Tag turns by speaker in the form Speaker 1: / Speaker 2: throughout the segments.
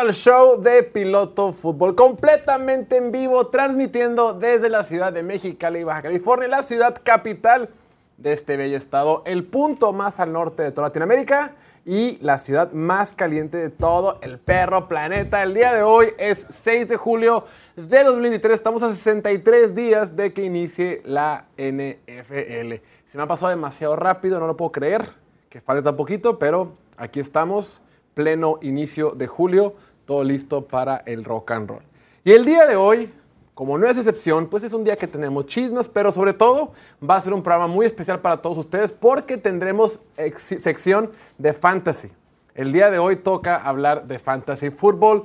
Speaker 1: Al show de Piloto Fútbol, completamente en vivo, transmitiendo desde la ciudad de Mexicali, Baja California, la ciudad capital de este bello estado, el punto más al norte de toda Latinoamérica y la ciudad más caliente de todo el perro planeta. El día de hoy es 6 de julio de 2023, estamos a 63 días de que inicie la NFL. Se me ha pasado demasiado rápido, no lo puedo creer, que falta poquito, pero aquí estamos pleno inicio de julio, todo listo para el rock and roll. Y el día de hoy, como no es excepción, pues es un día que tenemos chismes, pero sobre todo va a ser un programa muy especial para todos ustedes porque tendremos sección de fantasy. El día de hoy toca hablar de fantasy fútbol,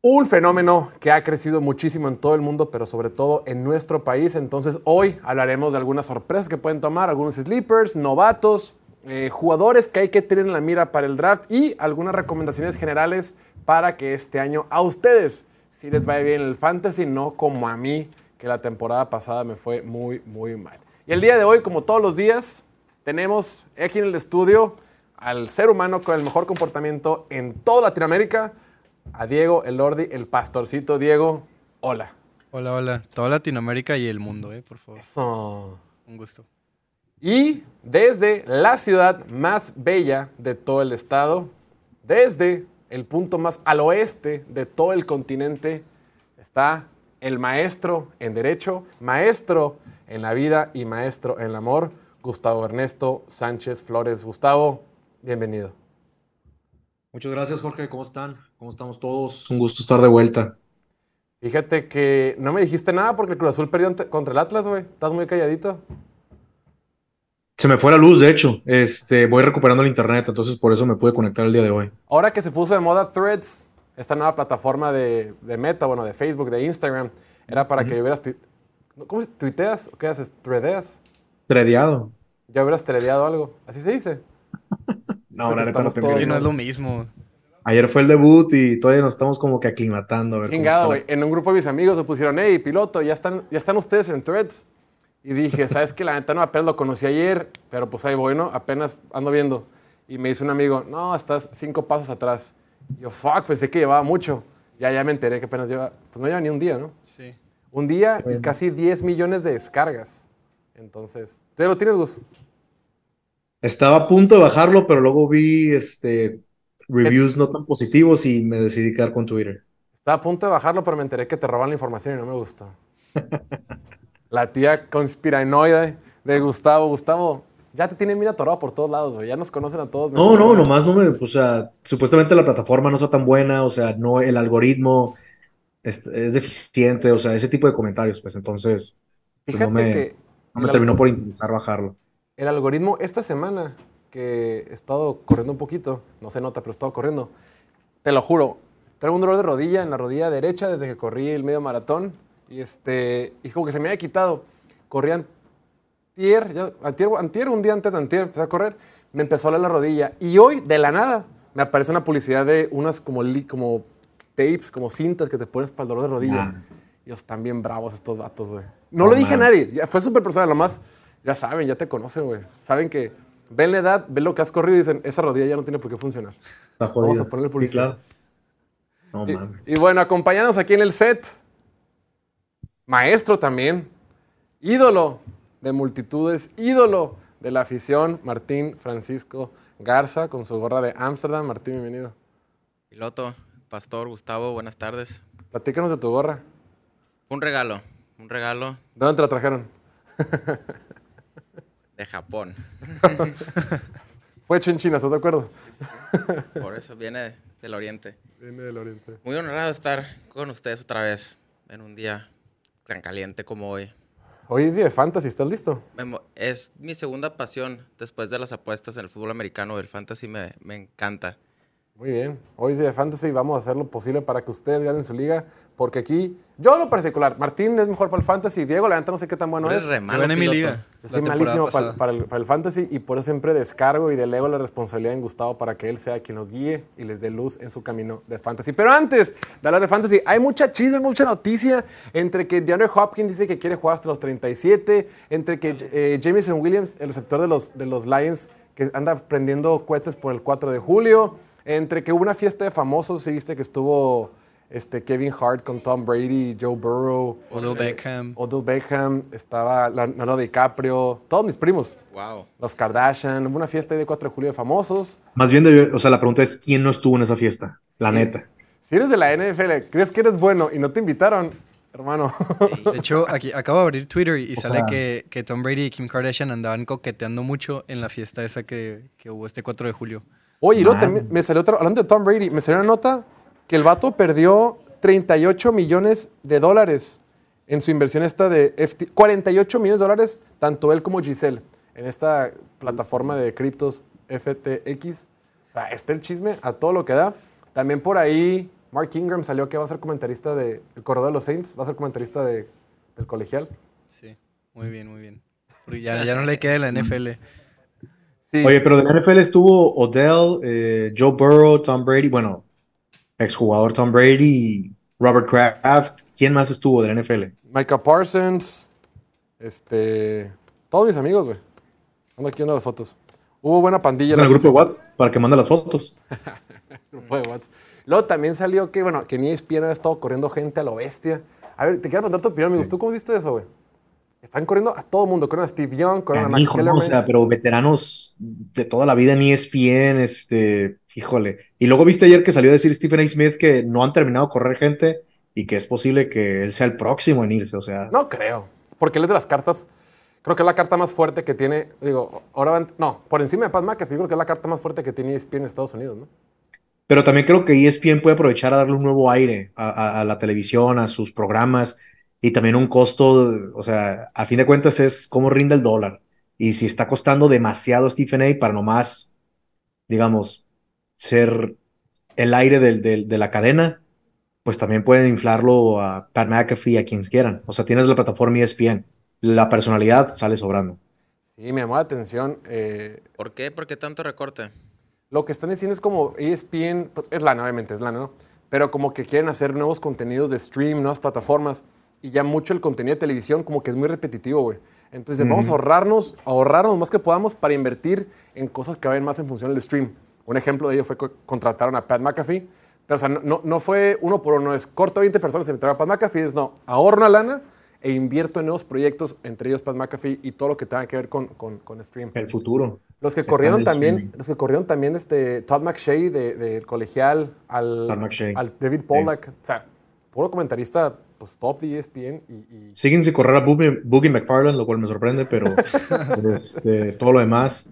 Speaker 1: un fenómeno que ha crecido muchísimo en todo el mundo, pero sobre todo en nuestro país. Entonces hoy hablaremos de algunas sorpresas que pueden tomar, algunos sleepers, novatos, eh, jugadores que hay que tener en la mira para el draft y algunas recomendaciones generales para que este año a ustedes si les vaya bien el fantasy, no como a mí, que la temporada pasada me fue muy, muy mal. Y el día de hoy, como todos los días, tenemos aquí en el estudio al ser humano con el mejor comportamiento en toda Latinoamérica, a Diego el Lordi, el pastorcito. Diego, hola.
Speaker 2: Hola, hola. Toda Latinoamérica y el mundo, eh, por favor.
Speaker 1: Eso.
Speaker 2: Un gusto.
Speaker 1: Y desde la ciudad más bella de todo el estado, desde el punto más al oeste de todo el continente, está el maestro en derecho, maestro en la vida y maestro en el amor, Gustavo Ernesto Sánchez Flores. Gustavo, bienvenido.
Speaker 3: Muchas gracias, Jorge. ¿Cómo están? ¿Cómo estamos todos? Un gusto estar de vuelta.
Speaker 1: Fíjate que no me dijiste nada porque el Cruz Azul perdió contra el Atlas, güey. Estás muy calladito.
Speaker 3: Se me fue la luz, de hecho. Este, voy recuperando el internet, entonces por eso me pude conectar el día de hoy.
Speaker 1: Ahora que se puso de moda Threads, esta nueva plataforma de, Meta, bueno, de Facebook, de Instagram, era para que hubieras... ¿Cómo se tuiteas? ¿Qué haces? ¿Tredeas?
Speaker 3: Tredeado.
Speaker 1: Ya hubieras tredeado algo. ¿Así se dice?
Speaker 3: no, ahora neta no
Speaker 2: no es lo mismo.
Speaker 3: Ayer fue el debut y todavía nos estamos como que aclimatando. A ver
Speaker 1: güey. En un grupo de mis amigos se pusieron, hey, piloto, ya están, ya están ustedes en Threads. Y dije, ¿sabes qué? La neta no, apenas lo conocí ayer, pero pues ahí voy, ¿no? Apenas ando viendo. Y me dice un amigo, no, estás cinco pasos atrás. Y yo, fuck, pensé que llevaba mucho. Ya, ya me enteré que apenas lleva, pues no lleva ni un día, ¿no?
Speaker 2: Sí.
Speaker 1: Un día y casi 10 millones de descargas. Entonces, ¿tú ya lo tienes, Gus?
Speaker 3: Estaba a punto de bajarlo, pero luego vi este, reviews no tan positivos y me decidí quedar con Twitter.
Speaker 1: Estaba a punto de bajarlo, pero me enteré que te roban la información y no me gustó. la tía conspiranoide de Gustavo. Gustavo, ya te tienen mira atorado por todos lados, güey. Ya nos conocen a todos.
Speaker 3: No, no, nomás no me. O sea, supuestamente la plataforma no está tan buena, o sea, no, el algoritmo es, deficiente, o sea, ese tipo de comentarios, pues entonces. Pues, no me, no me terminó por interesar bajarlo.
Speaker 1: El algoritmo, esta semana que he estado corriendo un poquito, no se nota, pero he estado corriendo, te lo juro, traigo un dolor de rodilla en la rodilla derecha desde que corrí el medio maratón y, este, y como que se me había quitado. Corría antier, antier, un día antes de antier, empecé a correr, me empezó a doler la rodilla. Y hoy, de la nada, me aparece una publicidad de unas como, como tapes, como cintas que te pones para el dolor de rodilla. Y están bien bravos estos vatos, güey. No, lo dije a nadie, ya, fue súper personal, nomás, ya saben, ya te conocen, güey. Saben que ven la edad, ven lo que has corrido y dicen, esa rodilla ya no tiene por qué funcionar.
Speaker 3: Está jodido.
Speaker 1: Vamos a ponerle publicidad.
Speaker 3: No mames.
Speaker 1: Y, y bueno, acompañanos aquí en el set maestro también, ídolo de multitudes, ídolo de la afición, Martín Francisco Garza, con su gorra de Ámsterdam. Martín, bienvenido.
Speaker 4: Piloto, Pastor, Gustavo, buenas tardes.
Speaker 1: Platícanos de tu gorra.
Speaker 4: Un regalo, un regalo.
Speaker 1: ¿De dónde te la trajeron?
Speaker 4: De Japón.
Speaker 1: Fue hecho en China, ¿estás de acuerdo?
Speaker 4: Por eso viene del Oriente.
Speaker 1: Viene del Oriente.
Speaker 4: Muy honrado estar con ustedes otra vez en un día tan caliente como hoy.
Speaker 1: Hoy es día de fantasy, ¿estás listo?
Speaker 4: Es mi segunda pasión después de las apuestas en el fútbol americano. El fantasy me, me encanta.
Speaker 1: Muy bien. Hoy es día de fantasy y vamos a hacer lo posible para que ustedes ganen su liga, porque aquí, yo lo particular, Martín es mejor para el fantasy, Diego, la neta no sé qué tan bueno es.
Speaker 4: Re malo, mi liga.
Speaker 1: Yo soy malísimo para, el, fantasy y por eso siempre descargo y delego la responsabilidad en Gustavo para que él sea quien nos guíe y les dé luz en su camino de fantasy. Pero antes de hablar de fantasy, hay mucha chisme, mucha noticia entre que DeAndre Hopkins dice que quiere jugar hasta los 37, entre que eh, Jameson Williams, el receptor de los, de los Lions, que anda prendiendo cohetes por el 4 de julio Entre que hubo una fiesta de famosos, sí viste que estuvo este, Kevin Hart con Tom Brady, Joe Burrow.
Speaker 2: Odell Beckham.
Speaker 1: Odell Beckham, estaba Leonardo DiCaprio, todos mis primos.
Speaker 4: Wow.
Speaker 1: Los Kardashian, hubo una fiesta de 4 de julio de famosos.
Speaker 3: Más bien, de- o sea, la pregunta es, ¿quién no estuvo en esa fiesta? La neta.
Speaker 1: Si eres de la NFL, crees que eres bueno y no te invitaron, hermano.
Speaker 2: De hecho, aquí acabo de abrir Twitter y
Speaker 3: O
Speaker 2: sale
Speaker 3: sea-
Speaker 2: que, que Tom Brady y Kim Kardashian andaban coqueteando mucho en la fiesta esa que, que hubo este 4 de julio.
Speaker 1: Oye, y luego también me salió otra, hablando de Tom Brady, me salió una nota que el vato perdió 38 millones de dólares en su inversión esta de FT, 48 millones de dólares, tanto él como Giselle, en esta plataforma de criptos FTX. O sea, está el chisme a todo lo que da. También por ahí, Mark Ingram salió que va a ser comentarista del corredor de los Saints, va a ser comentarista de- del colegial.
Speaker 2: Sí, muy bien, muy bien. Porque ya, ya no le queda la NFL.
Speaker 1: Sí.
Speaker 3: Oye, pero de la NFL estuvo Odell, eh, Joe Burrow, Tom Brady, bueno, exjugador Tom Brady, Robert Kraft. ¿Quién más estuvo de la NFL?
Speaker 1: Micah Parsons, este, todos mis amigos, güey. Ando aquí viendo las fotos. Hubo buena pandilla.
Speaker 3: ¿Estás en el
Speaker 1: la
Speaker 3: grupo de WhatsApp para que mande las fotos?
Speaker 1: grupo de WhatsApp. Luego también salió que, bueno, que ni ESPN ha estado corriendo gente a lo bestia. A ver, te quiero preguntar tu opinión, amigos. ¿Tú cómo viste eso, güey? Están corriendo a todo mundo. Corren a Steve Young, corren a Max
Speaker 3: Canijo, ¿no? O sea, pero veteranos de toda la vida en ESPN, este, híjole. Y luego viste ayer que salió a decir Stephen A. Smith que no han terminado de correr gente y que es posible que él sea el próximo en irse, o sea.
Speaker 1: No creo. Porque él es de las cartas. Creo que es la carta más fuerte que tiene. Digo, ahora van. No, por encima de Pat McAfee, creo que es la carta más fuerte que tiene ESPN en Estados Unidos, ¿no?
Speaker 3: Pero también creo que ESPN puede aprovechar a darle un nuevo aire a, a- a la televisión, a sus programas y también un costo, o sea, a fin de cuentas es cómo rinde el dólar. Y si está costando demasiado a Stephen A. para nomás, digamos, ser el aire del- del- de la cadena, pues también pueden inflarlo a Pat McAfee, a quien quieran. O sea, tienes la plataforma ESPN. La personalidad sale sobrando.
Speaker 1: Sí, me llamó la atención. eh,
Speaker 4: ¿Por qué? ¿Por qué tanto recorte?
Speaker 1: Lo que están diciendo es como ESPN, pues es lana, obviamente, es lana, ¿no? Pero como que quieren hacer nuevos contenidos de stream, nuevas plataformas, y ya mucho el contenido de televisión como que es muy repetitivo, güey. Entonces vamos a ahorrarnos, ahorrarnos más que podamos para invertir en cosas que vayan más en función del stream. Un ejemplo de ello fue que contrataron a Pat McAfee, pero o sea, no, no- fue uno por uno, es corto 20 personas se metieron a Pat McAfee, es no, ahorro una lana e invierto en nuevos proyectos, entre ellos Pat McAfee y todo lo que tenga que ver con, con, con stream.
Speaker 3: El futuro.
Speaker 1: Los que corrieron también,
Speaker 3: streaming.
Speaker 1: los que corrieron también, este, Todd McShay de- del colegial al, al David Pollack. O sea, puro comentarista, pues top de ESPN y, y-
Speaker 3: Siguen sin correr a Boogie, Boogie McFarland, lo cual me sorprende, pero este, todo lo demás,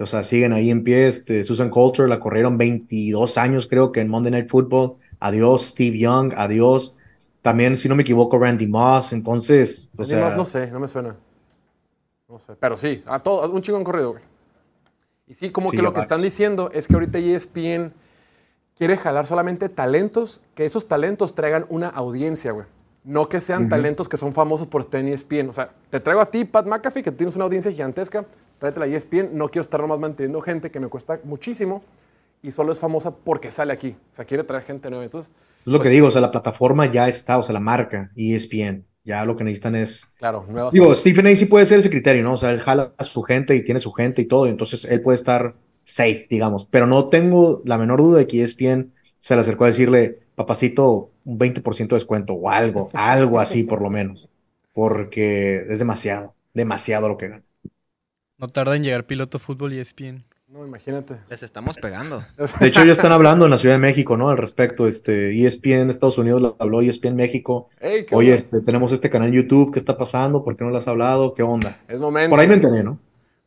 Speaker 3: o sea, siguen ahí en pie. Este, Susan Coulter la corrieron 22 años, creo que en Monday Night Football. Adiós, Steve Young, adiós. También, si no me equivoco, Randy Moss. Entonces, o
Speaker 1: Randy Moss
Speaker 3: sea,
Speaker 1: no sé, no me suena. No sé, pero sí, a todo, a un chico en corrido, güey. Y sí, como
Speaker 3: Sí,
Speaker 1: que lo que están diciendo es que ahorita ESPN quiere jalar solamente talentos, que esos talentos traigan una audiencia, güey. No que sean talentos que son famosos por estar en ESPN. O sea, te traigo a ti, Pat McAfee, que tienes una audiencia gigantesca, tráetela a ESPN. No quiero estar nomás manteniendo gente que me cuesta muchísimo y solo es famosa porque sale aquí. O sea, quiere traer gente nueva. Entonces,
Speaker 3: es lo
Speaker 1: pues,
Speaker 3: que digo, o sea, la plataforma ya está, o sea, la marca ESPN. Ya lo que necesitan es
Speaker 1: claro, nuevas.
Speaker 3: Digo, Stephen A. sí puede ser ese criterio, ¿no? O sea, él jala a su gente y tiene su gente y todo, y entonces él puede estar safe, digamos. Pero no tengo la menor duda de que ESPN se le acercó a decirle, papacito, un 20% de descuento o algo, algo así por lo menos. Porque es demasiado, demasiado lo que gana.
Speaker 2: No tarda en llegar piloto fútbol y ESPN.
Speaker 1: No, imagínate.
Speaker 4: Les estamos pegando.
Speaker 3: De hecho, ya están hablando en la Ciudad de México, ¿no? Al respecto, este, ESPN Estados Unidos habló, ESPN México.
Speaker 1: Ey, ¿qué
Speaker 3: Oye,
Speaker 1: onda?
Speaker 3: este, tenemos este canal en YouTube, ¿qué está pasando? ¿Por qué no lo has hablado? ¿Qué onda?
Speaker 1: Es momento.
Speaker 3: Por ahí me enteré, ¿no?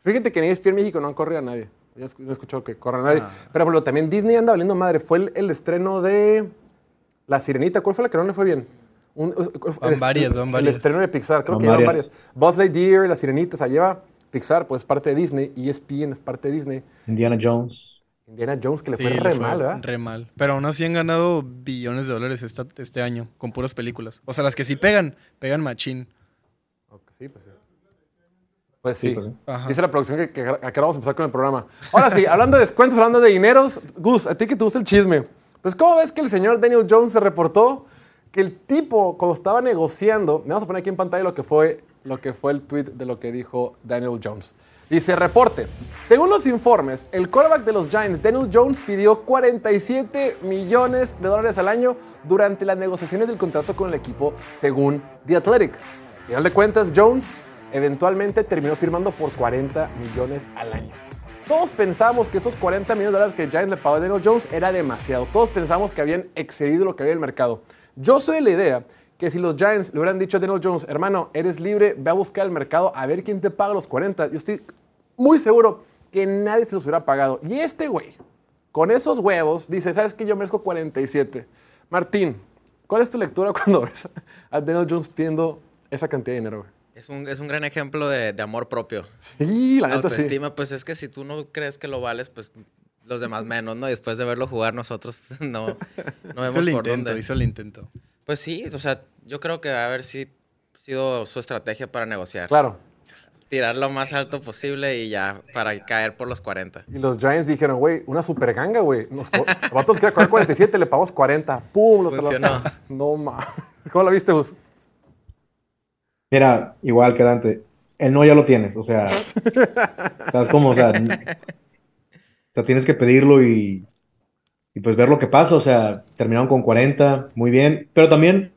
Speaker 1: Fíjate que en ESPN México no han corrido a nadie. Yo no he escuchado que corra nadie.
Speaker 2: Ah.
Speaker 1: Pero, bueno, también Disney anda valiendo madre. Fue el, el estreno de La Sirenita. ¿Cuál fue la que no le fue bien?
Speaker 2: Van
Speaker 1: el,
Speaker 2: varias,
Speaker 1: el-
Speaker 2: van
Speaker 1: El
Speaker 2: varias.
Speaker 1: estreno de Pixar. Creo
Speaker 3: Van
Speaker 1: que llevan
Speaker 3: varias.
Speaker 1: varias. Buzz Lightyear, La Sirenita. O sea, lleva Pixar, pues parte de Disney. Y ESPN es parte de Disney.
Speaker 3: Indiana Jones.
Speaker 1: Indiana Jones, que le
Speaker 2: Sí,
Speaker 1: fue
Speaker 2: le
Speaker 1: re
Speaker 2: fue
Speaker 1: mal, ¿verdad?
Speaker 2: Re mal. Pero aún así han ganado billones de dólares esta- este año con puras películas. O sea, las que sí pegan, pegan machín.
Speaker 1: Ok, Sí, pues sí. Pues sí.
Speaker 3: Sí, pues sí.
Speaker 1: Dice la producción que, que, ahora vamos a empezar con el programa. Ahora sí, hablando de descuentos, hablando de dineros, Gus, a ti que te gusta el chisme. Pues, ¿cómo ves que el señor Daniel Jones se reportó que el tipo, cuando estaba negociando, me vamos a poner aquí en pantalla lo que fue, lo que fue el tweet de lo que dijo Daniel Jones. Dice reporte. Según los informes, el quarterback de los Giants, Daniel Jones, pidió 47 millones de dólares al año durante las negociaciones del contrato con el equipo, según The Athletic. Al final de cuentas, Jones eventualmente terminó firmando por 40 millones al año. Todos pensamos que esos 40 millones de dólares que Giants le pagó a Daniel Jones era demasiado. Todos pensamos que habían excedido lo que había en el mercado. Yo soy de la idea que si los Giants le hubieran dicho a Daniel Jones, hermano, eres libre, ve a buscar el mercado a ver quién te paga los 40, yo estoy muy seguro que nadie se los hubiera pagado. Y este güey, con esos huevos, dice, ¿sabes qué? Yo merezco 47. Martín, ¿cuál es tu lectura cuando ves a Daniel Jones pidiendo esa cantidad de dinero?
Speaker 4: Es un, es un gran ejemplo de, amor propio.
Speaker 1: Sí, la neta
Speaker 4: Autoestima, pues es que si tú no crees que lo vales, pues los demás menos, ¿no? Y después de verlo jugar nosotros, no, no
Speaker 2: vemos hizo el intento, Hizo el intento.
Speaker 4: Pues sí, o sea, yo creo que va a haber sido su estrategia para negociar.
Speaker 1: Claro
Speaker 4: tirar lo más alto posible y ya para caer por los 40.
Speaker 1: Y los Giants dijeron, güey, una super ganga, güey. Los vatos querían 47, le pagamos 40. ¡Pum! Lo
Speaker 4: Funcionó.
Speaker 1: No, ma. ¿Cómo lo viste, Gus?
Speaker 3: Mira, igual que Dante. El no ya lo tienes, o sea. ¿Sabes cómo? O sea, o sea, tienes que pedirlo y, y pues ver lo que pasa. O sea, terminaron con 40, muy bien. Pero también,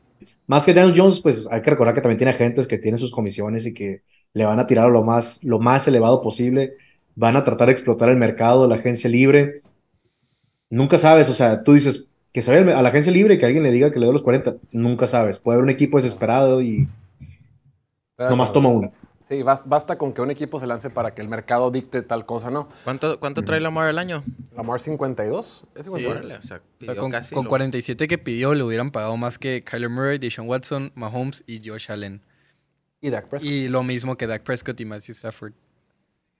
Speaker 3: más que Daniel Jones, pues hay que recordar que también tiene agentes que tienen sus comisiones y que le van a tirar lo más, lo más elevado posible, van a tratar de explotar el mercado, la agencia libre. Nunca sabes, o sea, tú dices que se a la agencia libre y que alguien le diga que le doy los 40, nunca sabes. Puede haber un equipo desesperado y nomás toma uno.
Speaker 1: Sí, basta con que un equipo se lance para que el mercado dicte tal cosa, ¿no?
Speaker 4: ¿Cuánto, cuánto trae Lamar el año?
Speaker 1: Lamar 52.
Speaker 4: ¿Es 52? Sí, o
Speaker 2: sea, con, con 47 que pidió le hubieran pagado más que Kyler Murray, Deshaun Watson, Mahomes y Josh Allen.
Speaker 1: Y Dak Prescott.
Speaker 2: Y lo mismo que Dak Prescott y Matthew Stafford.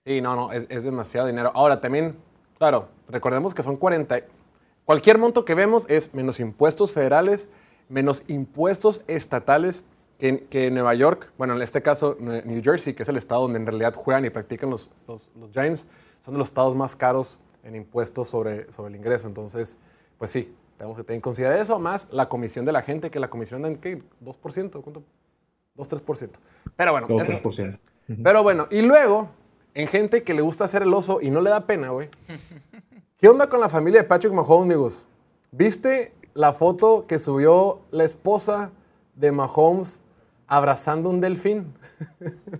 Speaker 1: Sí, no, no, es, demasiado dinero. Ahora, también, claro, recordemos que son 40. Cualquier monto que vemos es menos impuestos federales, menos impuestos estatales que, que Nueva York, bueno, en este caso New Jersey, que es el estado donde en realidad juegan y practican los, los, Giants, son de los estados más caros en impuestos sobre, sobre el ingreso. Entonces, pues sí, tenemos que tener en consideración eso, más la comisión de la gente, que la comisión en ¿qué? ¿2%? ¿Cuánto? 2-3%. Pero bueno.
Speaker 3: 2-3%.
Speaker 1: Pero bueno, y luego, en gente que le gusta hacer el oso y no le da pena, güey. ¿Qué onda con la familia de Patrick Mahomes, amigos? ¿Viste la foto que subió la esposa de Mahomes abrazando un delfín?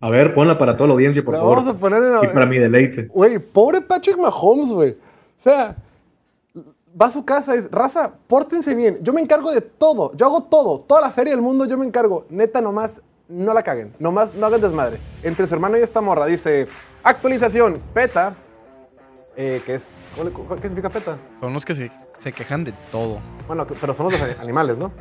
Speaker 3: A ver, ponla para toda la audiencia, por favor.
Speaker 1: Vamos a poner en...
Speaker 3: Y para mi deleite.
Speaker 1: Güey, pobre Patrick Mahomes, güey. O sea, va a su casa y dice, raza, pórtense bien. Yo me encargo de todo. Yo hago todo. Toda la feria del mundo yo me encargo. Neta, nomás no la caguen. Nomás no hagan desmadre. Entre su hermano y esta morra dice, actualización, PETA, eh, que es, ¿qué significa PETA?
Speaker 2: Son los que se, quejan de todo.
Speaker 1: Bueno, pero son los de animales, ¿no?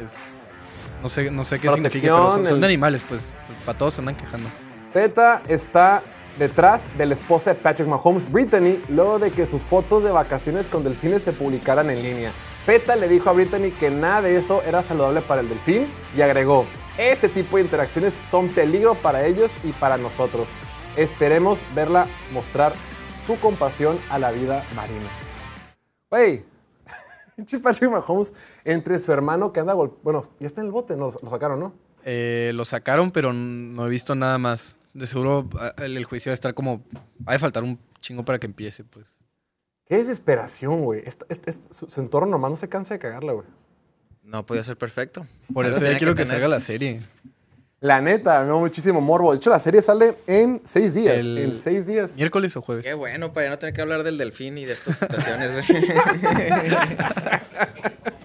Speaker 2: No sé, no sé qué significa, pero son, de animales, pues para todos se andan quejando.
Speaker 1: PETA está detrás de la esposa de Patrick Mahomes, Brittany, luego de que sus fotos de vacaciones con delfines se publicaran en línea. PETA le dijo a Brittany que nada de eso era saludable para el delfín y agregó, este tipo de interacciones son peligro para ellos y para nosotros. Esperemos verla mostrar su compasión a la vida marina. Wey, Patrick Mahomes entre su hermano que anda Bueno, ya está en el bote, lo sacaron, ¿no?
Speaker 2: Eh, lo sacaron, pero no he visto nada más de seguro el, juicio va a estar como. Va a faltar un chingo para que empiece, pues.
Speaker 1: Qué desesperación, güey. su, entorno nomás no se cansa de cagarla, güey.
Speaker 4: No podía ser perfecto.
Speaker 2: Por eso ya quiero que, salga la serie.
Speaker 1: La neta, me da muchísimo morbo. De hecho, la serie sale en seis días. en seis días.
Speaker 2: ¿Miércoles o jueves?
Speaker 4: Qué bueno, para ya no tener que hablar del delfín y de estas situaciones, güey.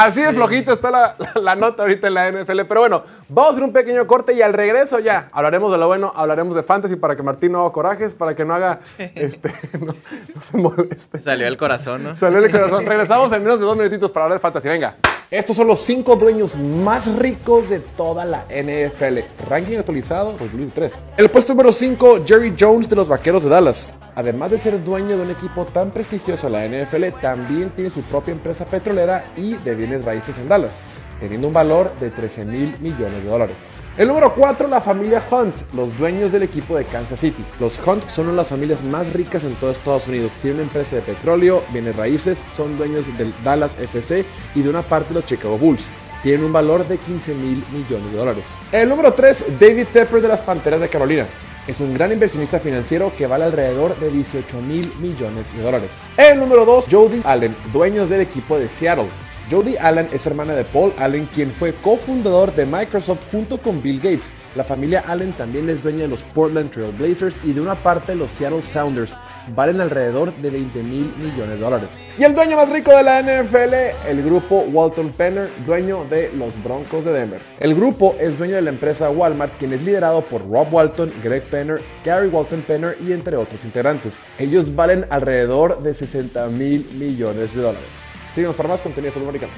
Speaker 1: Así de flojito está la, nota ahorita en la NFL. Pero bueno, vamos a hacer un pequeño corte y al regreso ya hablaremos de lo bueno, hablaremos de fantasy para que Martín no haga corajes, para que no haga, este, no, se moleste.
Speaker 4: Salió el corazón, ¿no?
Speaker 1: Salió el corazón. Regresamos en menos de dos minutitos para hablar de fantasy. Venga. Estos son los cinco dueños más ricos de toda la NFL. Ranking actualizado 2003. El puesto número 5, Jerry Jones de los Vaqueros de Dallas. Además de ser dueño de un equipo tan prestigioso la NFL, también tiene su propia empresa petrolera y de bienes raíces en Dallas, teniendo un valor de 13 mil millones de dólares. El número 4, la familia Hunt, los dueños del equipo de Kansas City. Los Hunt son una de las familias más ricas en todo Estados Unidos. Tienen una empresa de petróleo, bienes raíces, son dueños del Dallas FC y de una parte de los Chicago Bulls. Tienen un valor de 15 mil millones de dólares. El número 3, David Tepper de las Panteras de Carolina.
Speaker 5: Es un gran inversionista financiero que vale alrededor de 18 mil millones de dólares. El número 2, Jody Allen, dueños del equipo de Seattle. Jody Allen es hermana de Paul Allen, quien fue cofundador de Microsoft junto con Bill Gates. La familia Allen también es dueña de los Portland Trail Blazers y de una parte de los Seattle Sounders. Valen alrededor de 20 mil millones de dólares. Y el dueño más rico de la NFL, el grupo Walton Penner, dueño de los Broncos de Denver. El grupo es dueño de la empresa Walmart, quien es liderado por Rob Walton, Greg Penner, Gary Walton Penner y entre otros integrantes. Ellos valen alrededor de 60 mil millones de dólares. Síguenos para más contenido.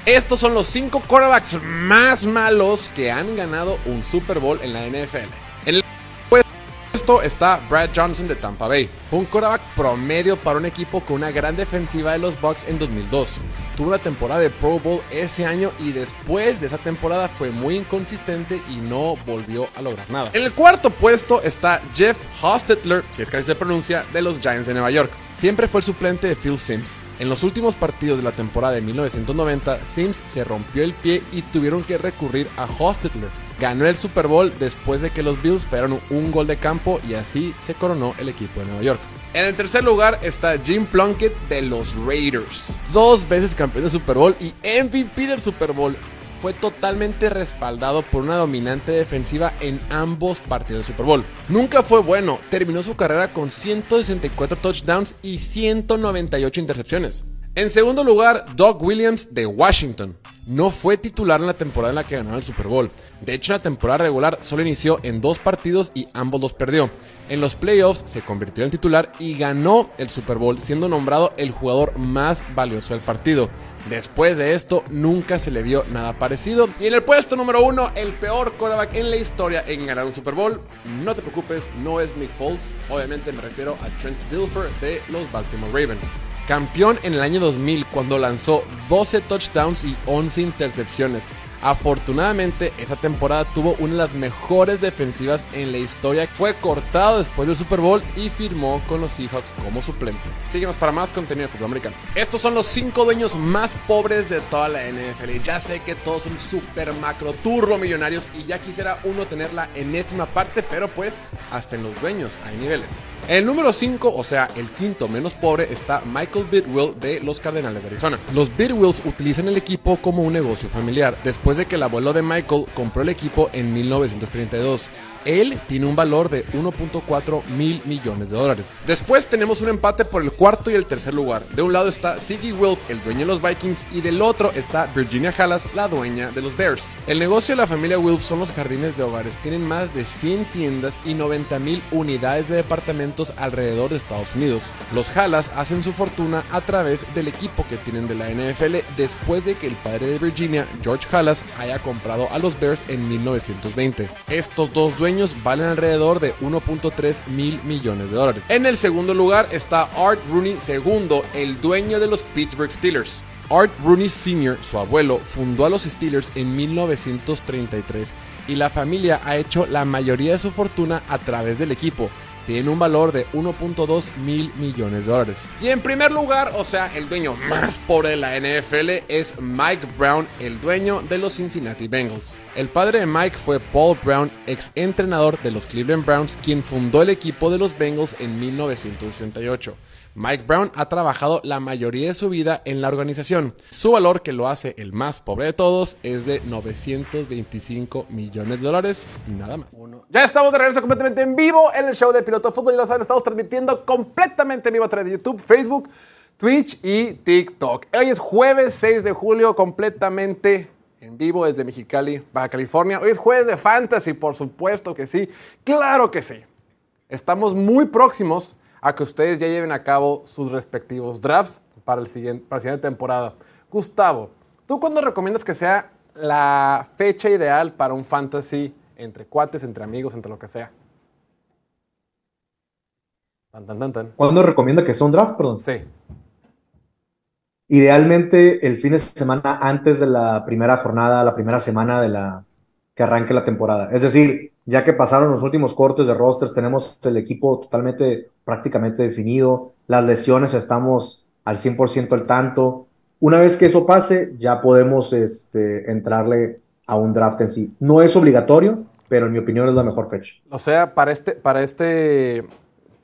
Speaker 5: Estos son los cinco quarterbacks más malos que han ganado un Super Bowl en la NFL. En el puesto está Brad Johnson de Tampa Bay, un quarterback promedio para un equipo con una gran defensiva de los Bucks en 2002. Tuvo una temporada de Pro Bowl ese año y después de esa temporada fue muy inconsistente y no volvió a lograr nada. En el cuarto puesto está Jeff Hostetler, si es que así se pronuncia, de los Giants de Nueva York. Siempre fue el suplente de Phil Sims. En los últimos partidos de la temporada de 1990, Sims se rompió el pie y tuvieron que recurrir a Hostetler. Ganó el Super Bowl después de que los Bills fallaron un gol de campo y así se coronó el equipo de Nueva York. En el tercer lugar está Jim Plunkett de los Raiders. Dos veces campeón de Super Bowl y MVP del Super Bowl fue totalmente respaldado por una dominante defensiva en ambos partidos de Super Bowl. Nunca fue bueno, terminó su carrera con 164 touchdowns y 198 intercepciones. En segundo lugar, Doug Williams de Washington. No fue titular en la temporada en la que ganó el Super Bowl. De hecho, la temporada regular solo inició en dos partidos y ambos los perdió. En los playoffs se convirtió en titular y ganó el Super Bowl, siendo nombrado el jugador más valioso del partido. Después de esto, nunca se le vio nada parecido. Y en el puesto número uno, el peor quarterback en la historia en ganar un Super Bowl. No te preocupes, no es Nick Foles. Obviamente me refiero a Trent Dilfer de los Baltimore Ravens. Campeón en el año 2000 cuando lanzó 12 touchdowns y 11 intercepciones. Afortunadamente, esa temporada tuvo una de las mejores defensivas en la historia. Fue cortado después del Super Bowl y firmó con los Seahawks como suplente. Síguenos para más contenido de fútbol americano. Estos son los 5 dueños más pobres de toda la NFL. Ya sé que todos son super macro turbo millonarios y ya quisiera uno tener la enésima parte, pero pues hasta en los dueños hay niveles. El número 5, o sea, el quinto menos pobre, está Michael Bidwill de los Cardenales de Arizona. Los Bidwills utilizan el equipo como un negocio familiar, después de que el abuelo de Michael compró el equipo en 1932. Él tiene un valor de 1.4 mil millones de dólares. Después tenemos un empate por el cuarto y el tercer lugar. De un lado está Siggy Wilf, el dueño de los Vikings, y del otro está Virginia Hallas, la dueña de los Bears. El negocio de la familia Wilf son los jardines de hogares. Tienen más de 100 tiendas y 90 mil unidades de departamentos alrededor de Estados Unidos. Los Hallas hacen su fortuna a través del equipo que tienen de la NFL después de que el padre de Virginia, George Hallas, haya comprado a los Bears en 1920. Estos dos dueños valen alrededor de 1.3 mil millones de dólares. En el segundo lugar está Art Rooney II, el dueño de los Pittsburgh Steelers. Art Rooney Sr., su abuelo, fundó a los Steelers en 1933 y la familia ha hecho la mayoría de su fortuna a través del equipo tiene un valor de 1.2 mil millones de dólares. Y en primer lugar, o sea, el dueño más pobre de la NFL es Mike Brown, el dueño de los Cincinnati Bengals. El padre de Mike fue Paul Brown, ex entrenador de los Cleveland Browns, quien fundó el equipo de los Bengals en 1968. Mike Brown ha trabajado la mayoría de su vida en la organización. Su valor, que lo hace el más pobre de todos, es de 925 millones de dólares y nada más. Ya estamos de regreso completamente en vivo en el show de Piloto Fútbol. Y lo saben, estamos transmitiendo completamente en vivo a través de YouTube, Facebook, Twitch y TikTok. Hoy es jueves 6 de julio, completamente en vivo desde Mexicali, Baja California. Hoy es jueves de Fantasy, por supuesto que sí. Claro que sí. Estamos muy próximos a que ustedes ya lleven a cabo sus respectivos drafts para, el siguiente, para la siguiente temporada. Gustavo, ¿tú cuándo recomiendas que sea la fecha ideal para un fantasy entre cuates, entre amigos, entre lo que sea?
Speaker 3: ¿Cuándo recomienda que sea un draft, perdón?
Speaker 5: Sí.
Speaker 3: Idealmente el fin de semana antes de la primera jornada, la primera semana de la que arranque la temporada. Es decir, ya que pasaron los últimos cortes de rosters, tenemos el equipo totalmente, prácticamente definido, las lesiones estamos al 100% al tanto. Una vez que eso pase, ya podemos este, entrarle a un draft en sí. No es obligatorio, pero en mi opinión es la mejor fecha.
Speaker 1: O sea, para este, para este, en,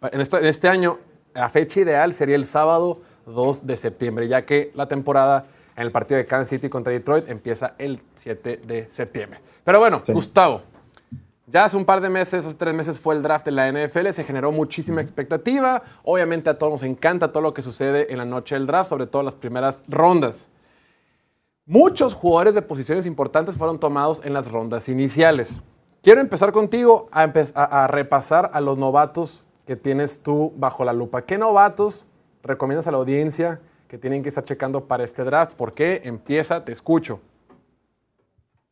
Speaker 1: en este año, la fecha ideal sería el sábado 2 de septiembre, ya que la temporada en el partido de Kansas City contra Detroit empieza el 7 de septiembre. Pero bueno, Gustavo, ya hace un par de meses, hace tres meses fue el draft de la NFL, se generó muchísima expectativa. Obviamente a todos nos encanta todo lo que sucede en la noche del draft, sobre todo las primeras rondas. Muchos jugadores de posiciones importantes fueron tomados en las rondas iniciales. Quiero empezar contigo a, a, repasar a los novatos que tienes tú bajo la lupa. ¿Qué novatos recomiendas a la audiencia que tienen que estar checando para este draft? ¿Por qué? Empieza, te escucho.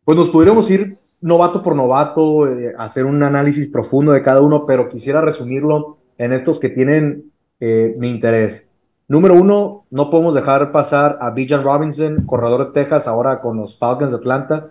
Speaker 3: Pues nos pudiéramos ir novato por novato, eh, hacer un análisis profundo de cada uno, pero quisiera resumirlo en estos que tienen eh, mi interés. Número uno, no podemos dejar pasar a Bijan Robinson, corredor de Texas, ahora con los Falcons de Atlanta,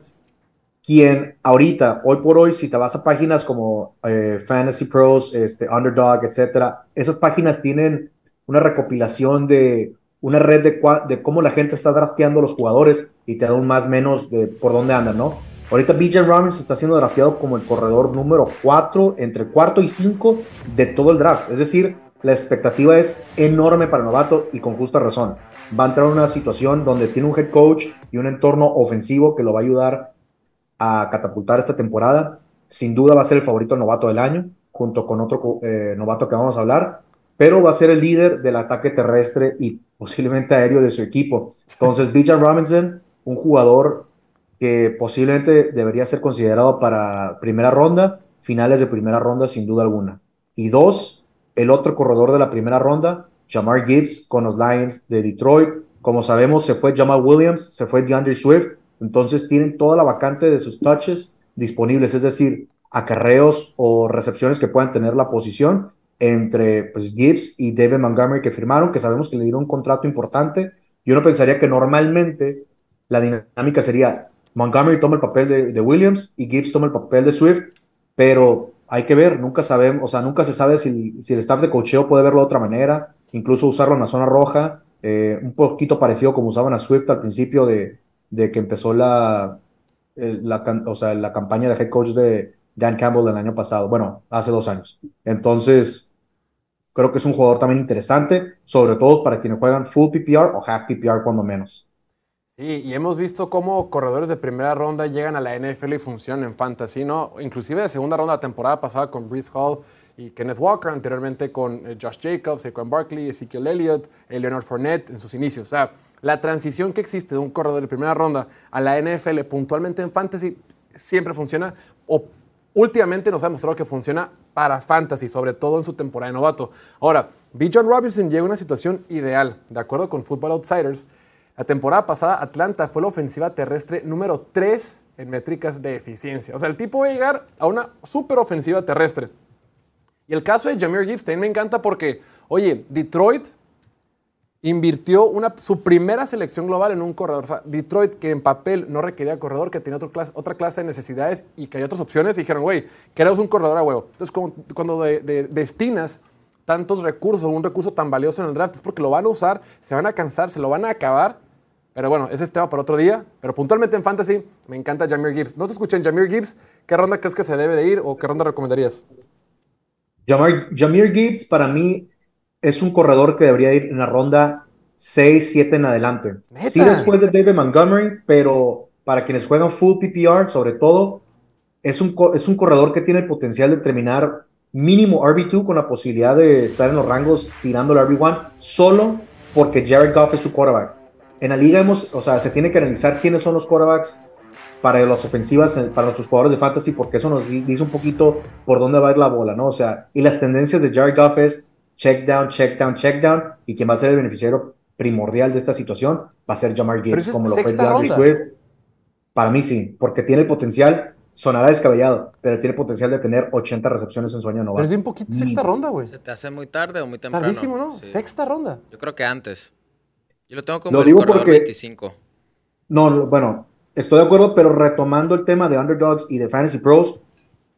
Speaker 3: quien ahorita, hoy por hoy, si te vas a páginas como eh, Fantasy Pros, este, Underdog, etcétera, esas páginas tienen una recopilación de una red de, de cómo la gente está drafteando los jugadores y te da un más menos de por dónde andan, ¿no? Ahorita BJ Robinson está siendo drafteado como el corredor número 4, entre cuarto y 5 de todo el draft. Es decir, la expectativa es enorme para novato y con justa razón. Va a entrar en una situación donde tiene un head coach y un entorno ofensivo que lo va a ayudar a catapultar esta temporada. Sin duda va a ser el favorito novato del año, junto con otro eh, novato que vamos a hablar, pero va a ser el líder del ataque terrestre y posiblemente aéreo de su equipo. Entonces, BJ Robinson, un jugador que posiblemente debería ser considerado para primera ronda, finales de primera ronda sin duda alguna. Y dos, el otro corredor de la primera ronda, Jamar Gibbs con los Lions de Detroit. Como sabemos, se fue Jamal Williams, se fue DeAndre Swift, entonces tienen toda la vacante de sus touches disponibles, es decir, acarreos o recepciones que puedan tener la posición entre pues, Gibbs y David Montgomery que firmaron, que sabemos que le dieron un contrato importante. Yo no pensaría que normalmente la dinámica sería Montgomery toma el papel de, Williams y Gibbs toma el papel de Swift, pero hay que ver, nunca sabemos, o sea, nunca se sabe si, el staff de cocheo puede verlo de otra manera, incluso usarlo en la zona roja, eh, un poquito parecido como usaban a Swift al principio de, que empezó la, o sea, la campaña de head coach de Dan Campbell el año pasado, bueno, hace dos años. Entonces, creo que es un jugador también interesante, sobre todo para quienes juegan full PPR o half PPR cuando menos.
Speaker 1: Sí, y hemos visto cómo corredores de primera ronda llegan a la NFL y funcionan en fantasy, ¿no? Inclusive de segunda ronda, la temporada pasada con Brees Hall y Kenneth Walker, anteriormente con eh, Josh Jacobs, Saquon Barkley, Ezekiel Elliott, eh, Leonard Fournette en sus inicios. O sea, la transición que existe de un corredor de primera ronda a la NFL puntualmente en fantasy siempre funciona o últimamente nos ha demostrado que funciona para fantasy, sobre todo en su temporada de novato. Ahora, B. John Robinson llega a una situación ideal, de acuerdo con Football Outsiders, la temporada pasada, Atlanta fue la ofensiva terrestre número 3 en métricas de eficiencia. O sea, el tipo va a llegar a una super ofensiva terrestre. Y el caso de Jameer Gibbs también me encanta porque, oye, Detroit invirtió una, su primera selección global en un corredor. O sea, Detroit, que en papel no requería corredor, que tenía otra clase de necesidades y que hay otras opciones, dijeron, güey, queremos un corredor a huevo. Entonces, cuando destinas tantos recursos, un recurso tan valioso en el draft, es porque lo van a usar, se van a cansar, se lo van a acabar pero bueno, ese es tema para otro día. Pero puntualmente en Fantasy, me encanta Jameer Gibbs. No te escuchen Jameer Gibbs. ¿Qué ronda crees que se debe de ir o qué ronda recomendarías?
Speaker 3: Jameer, Gibbs para mí es un corredor que debería ir en la ronda 6, 7 en adelante. Sí después de David Montgomery, pero para quienes juegan full PPR, sobre todo, es un, es un corredor que tiene el potencial de terminar mínimo RB2 con la posibilidad de estar en los rangos tirando el RB1 solo porque Jared Goff es su quarterback en la liga hemos, o sea, se tiene que analizar quiénes son los quarterbacks para las ofensivas, para nuestros jugadores de fantasy, porque eso nos dice un poquito por dónde va a ir la bola, ¿no? O sea, y las tendencias de Jared Goff es check down, check down, check down, y quien va a ser el beneficiario primordial de esta situación va a ser Jamar Gibbs, como lo fue Swift. Para mí sí, porque tiene el potencial, sonará descabellado, pero tiene el potencial de tener 80 recepciones en su año
Speaker 1: Pero es un poquito sexta ronda, güey.
Speaker 4: ¿Se te hace muy tarde o muy temprano?
Speaker 1: Tardísimo, ¿no? Sexta ronda.
Speaker 4: Yo creo que antes. Yo lo tengo como el corredor 25.
Speaker 3: No, bueno, estoy de acuerdo, pero retomando el tema de Underdogs y de Fantasy Pros,